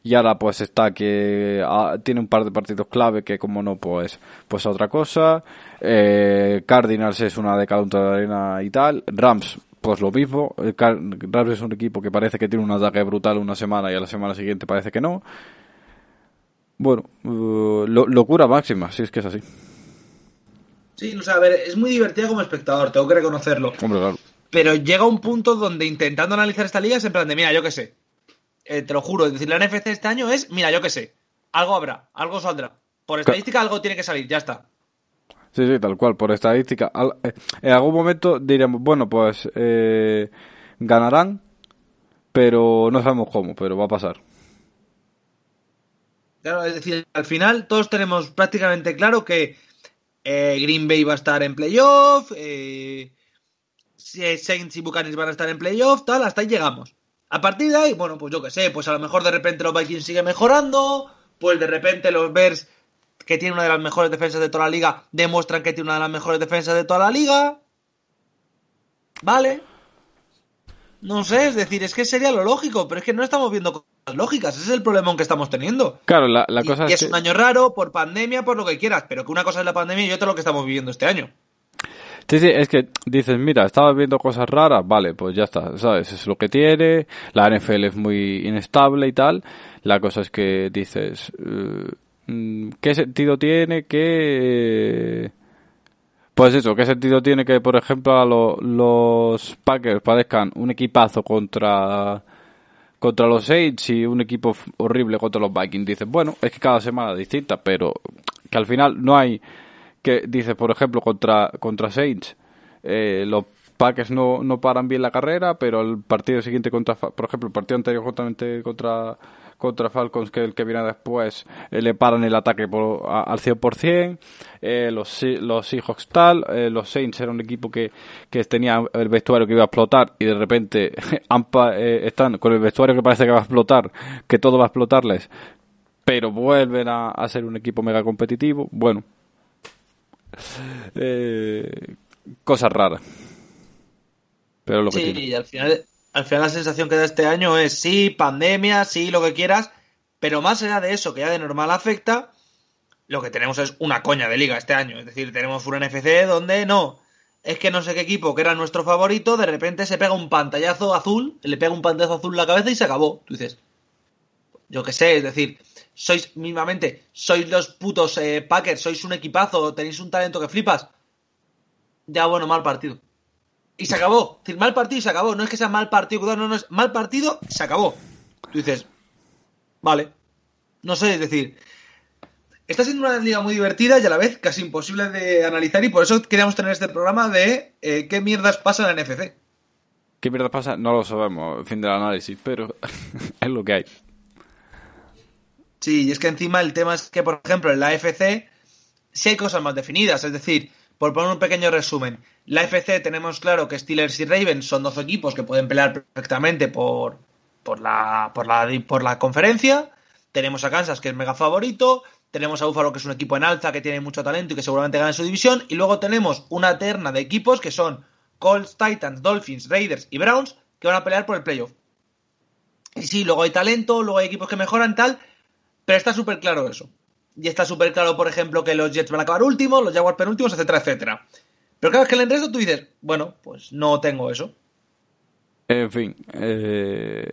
y ahora pues está que ah, tiene un par de partidos clave que como no pues pues otra cosa. Eh, Cardinals es una de de arena y tal. Rams pues lo mismo. El Car- Rams es un equipo que parece que tiene un ataque brutal una semana y a la semana siguiente parece que no. Bueno eh, lo- locura máxima si es que es así. Sí, o sea, a ver, es muy divertida como espectador, tengo que reconocerlo. hombre claro. Pero llega un punto donde intentando analizar esta liga es en plan de, mira, yo qué sé. Eh, te lo juro, es decir, la NFC este año es, mira, yo qué sé. Algo habrá, algo saldrá. Por estadística algo tiene que salir, ya está. Sí, sí, tal cual, por estadística. Eh, en algún momento diremos, bueno, pues eh, ganarán, pero no sabemos cómo, pero va a pasar. Claro, es decir, al final todos tenemos prácticamente claro que eh, Green Bay va a estar en playoff, eh, Saints y Buccaneers van a estar en playoff, tal, hasta ahí llegamos. A partir de ahí, bueno, pues yo qué sé, pues a lo mejor de repente los Vikings siguen mejorando, pues de repente los Bears, que tienen una de las mejores defensas de toda la liga, demuestran que tiene una de las mejores defensas de toda la liga. Vale. No sé, es decir, es que sería lo lógico, pero es que no estamos viendo cosas lógicas, ese es el problema que estamos teniendo. Claro, la, la Y- cosa y es es que... un año raro, por pandemia, por lo que quieras, pero que una cosa es la pandemia y otra lo que estamos viviendo este año. Sí, sí, es que dices, mira, estaba viendo cosas raras, vale, pues ya está, ¿sabes? Es lo que tiene, la NFL es muy inestable y tal. La cosa es que dices, eh, mm, ¿qué sentido tiene que... Pues eso, ¿qué sentido tiene que, por ejemplo, a lo- los Packers parezcan un equipazo contra contra los Saints y un equipo horrible contra los Vikings? Dices, bueno, es que cada semana es distinta, pero que al final no hay que dices, por ejemplo, contra, contra Saints, eh, los Packers no, no paran bien la carrera, pero el partido siguiente contra, por ejemplo, el partido anterior justamente contra, contra Falcons, que el que viene después, eh, le paran el ataque por, a- al 100%, eh, los, los Seahawks tal, eh, los Saints era un equipo que, que tenía el vestuario que iba a explotar y de repente [LAUGHS] eh, están con el vestuario que parece que va a explotar, que todo va a explotarles, pero vuelven a ser un equipo mega competitivo. Bueno, [LAUGHS] eh, cosas raras. Pero lo que Sí, tiene. y al final, al final la sensación que da este año es sí, pandemia, sí, lo que quieras, pero más allá de eso, que ya de normal afecta, lo que tenemos es una coña de liga este año. Es decir, tenemos un NFC donde no. Es que no sé qué equipo, que era nuestro favorito, de repente se pega un pantallazo azul, le pega un pantallazo azul en la cabeza y se acabó. Tú dices, yo qué sé, es decir, sois mismamente, sois los putos eh, Packers, sois un equipazo, tenéis un talento que flipas. Ya bueno, mal partido. y se acabó. Es decir, mal partido y se acabó. No es que sea mal partido, no, no, es mal partido, se acabó. Tú dices, vale. No sé, es decir, está siendo una liga muy divertida y a la vez casi imposible de analizar y por eso queríamos tener este programa de eh, qué mierdas pasa en la NFC. ¿Qué mierda pasa? No lo sabemos, fin del análisis, pero [LAUGHS] es lo que hay. Sí, y es que encima el tema es que, por ejemplo, en la FC sí hay cosas más definidas. Es decir, por poner un pequeño resumen, la FC tenemos claro que Steelers y Ravens son dos equipos que pueden pelear perfectamente por, por, la, por, la, por la conferencia. Tenemos a Kansas, que es mega favorito. Tenemos a Buffalo, que es un equipo en alza, que tiene mucho talento y que seguramente gana su división. Y luego tenemos una terna de equipos que son Colts, Titans, Dolphins, Raiders y Browns, que van a pelear por el playoff. Y sí, luego hay talento, luego hay equipos que mejoran, tal, pero está súper claro eso. Y está súper claro, por ejemplo, que los Jets van a acabar últimos, los Jaguars penúltimos, etcétera, etcétera. Pero cada vez que le resto tú dices, bueno, pues no tengo eso. En fin, eh,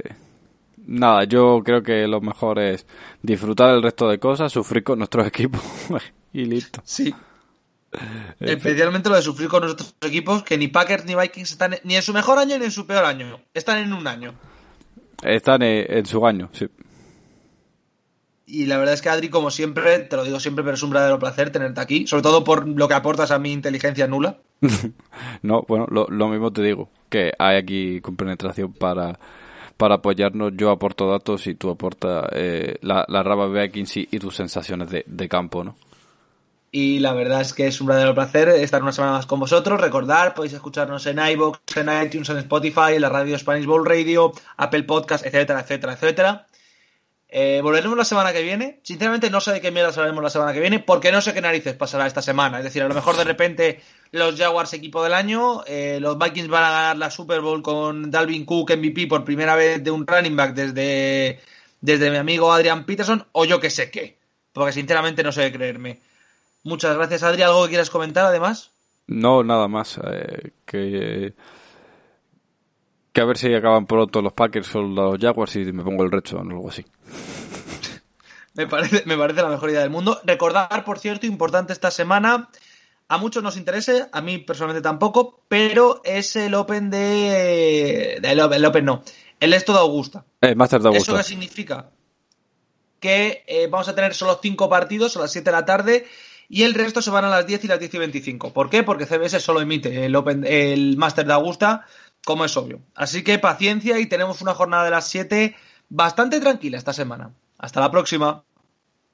nada, yo creo que lo mejor es disfrutar el resto de cosas, sufrir con nuestros [LAUGHS] equipos y listo. Sí. Especialmente lo de sufrir con nuestros equipos, que ni Packers ni Vikings están ni en su mejor año ni en su peor año. Están en un año. Están en, su año, sí. Y la verdad es que Adri, como siempre, te lo digo siempre, pero es un verdadero placer tenerte aquí, sobre todo por lo que aportas a mi inteligencia nula. [LAUGHS] no, bueno, lo, mismo te digo, que hay aquí compenetración para, para apoyarnos. Yo aporto datos y tú aportas eh, la, la raba Vikings y, y tus sensaciones de, de campo, ¿no? y la verdad es que es un verdadero placer estar una semana más con vosotros. Recordar, podéis escucharnos en iVoox, en iTunes, en Spotify, en la radio Spanish Bowl Radio, Apple Podcast, etcétera, etcétera, etcétera. Eh, volveremos la semana que viene. Sinceramente no sé de qué mierda hablaremos la semana que viene, porque no sé qué narices pasará esta semana. Es decir, a lo mejor de repente los Jaguars equipo del año, eh, los Vikings van a ganar la Super Bowl con Dalvin Cook MVP por primera vez de un running back desde, desde mi amigo Adrian Peterson, o yo que sé qué. Porque sinceramente no sé de creerme. Muchas gracias, Adri. ¿Algo que quieras comentar además? No, nada más. Eh, que, que a ver si acaban pronto los Packers o los Jaguars y me pongo el recho o algo así. me, parece, me parece la mejor idea del mundo. Recordar, por cierto, importante esta semana. A muchos nos interese, a mí personalmente tampoco, pero es el Open de. El, Open no. El esto de Augusta. El Master de Augusta. ¿Eso qué significa? Que eh, vamos a tener solo cinco partidos a las 7 de la tarde y el resto se van a las 10 y las 10 y 25. ¿Por qué? Porque CBS solo emite el, Open, el Master de Augusta, como es obvio. Así que paciencia y tenemos una jornada de las 7 bastante tranquila esta semana. Hasta la próxima.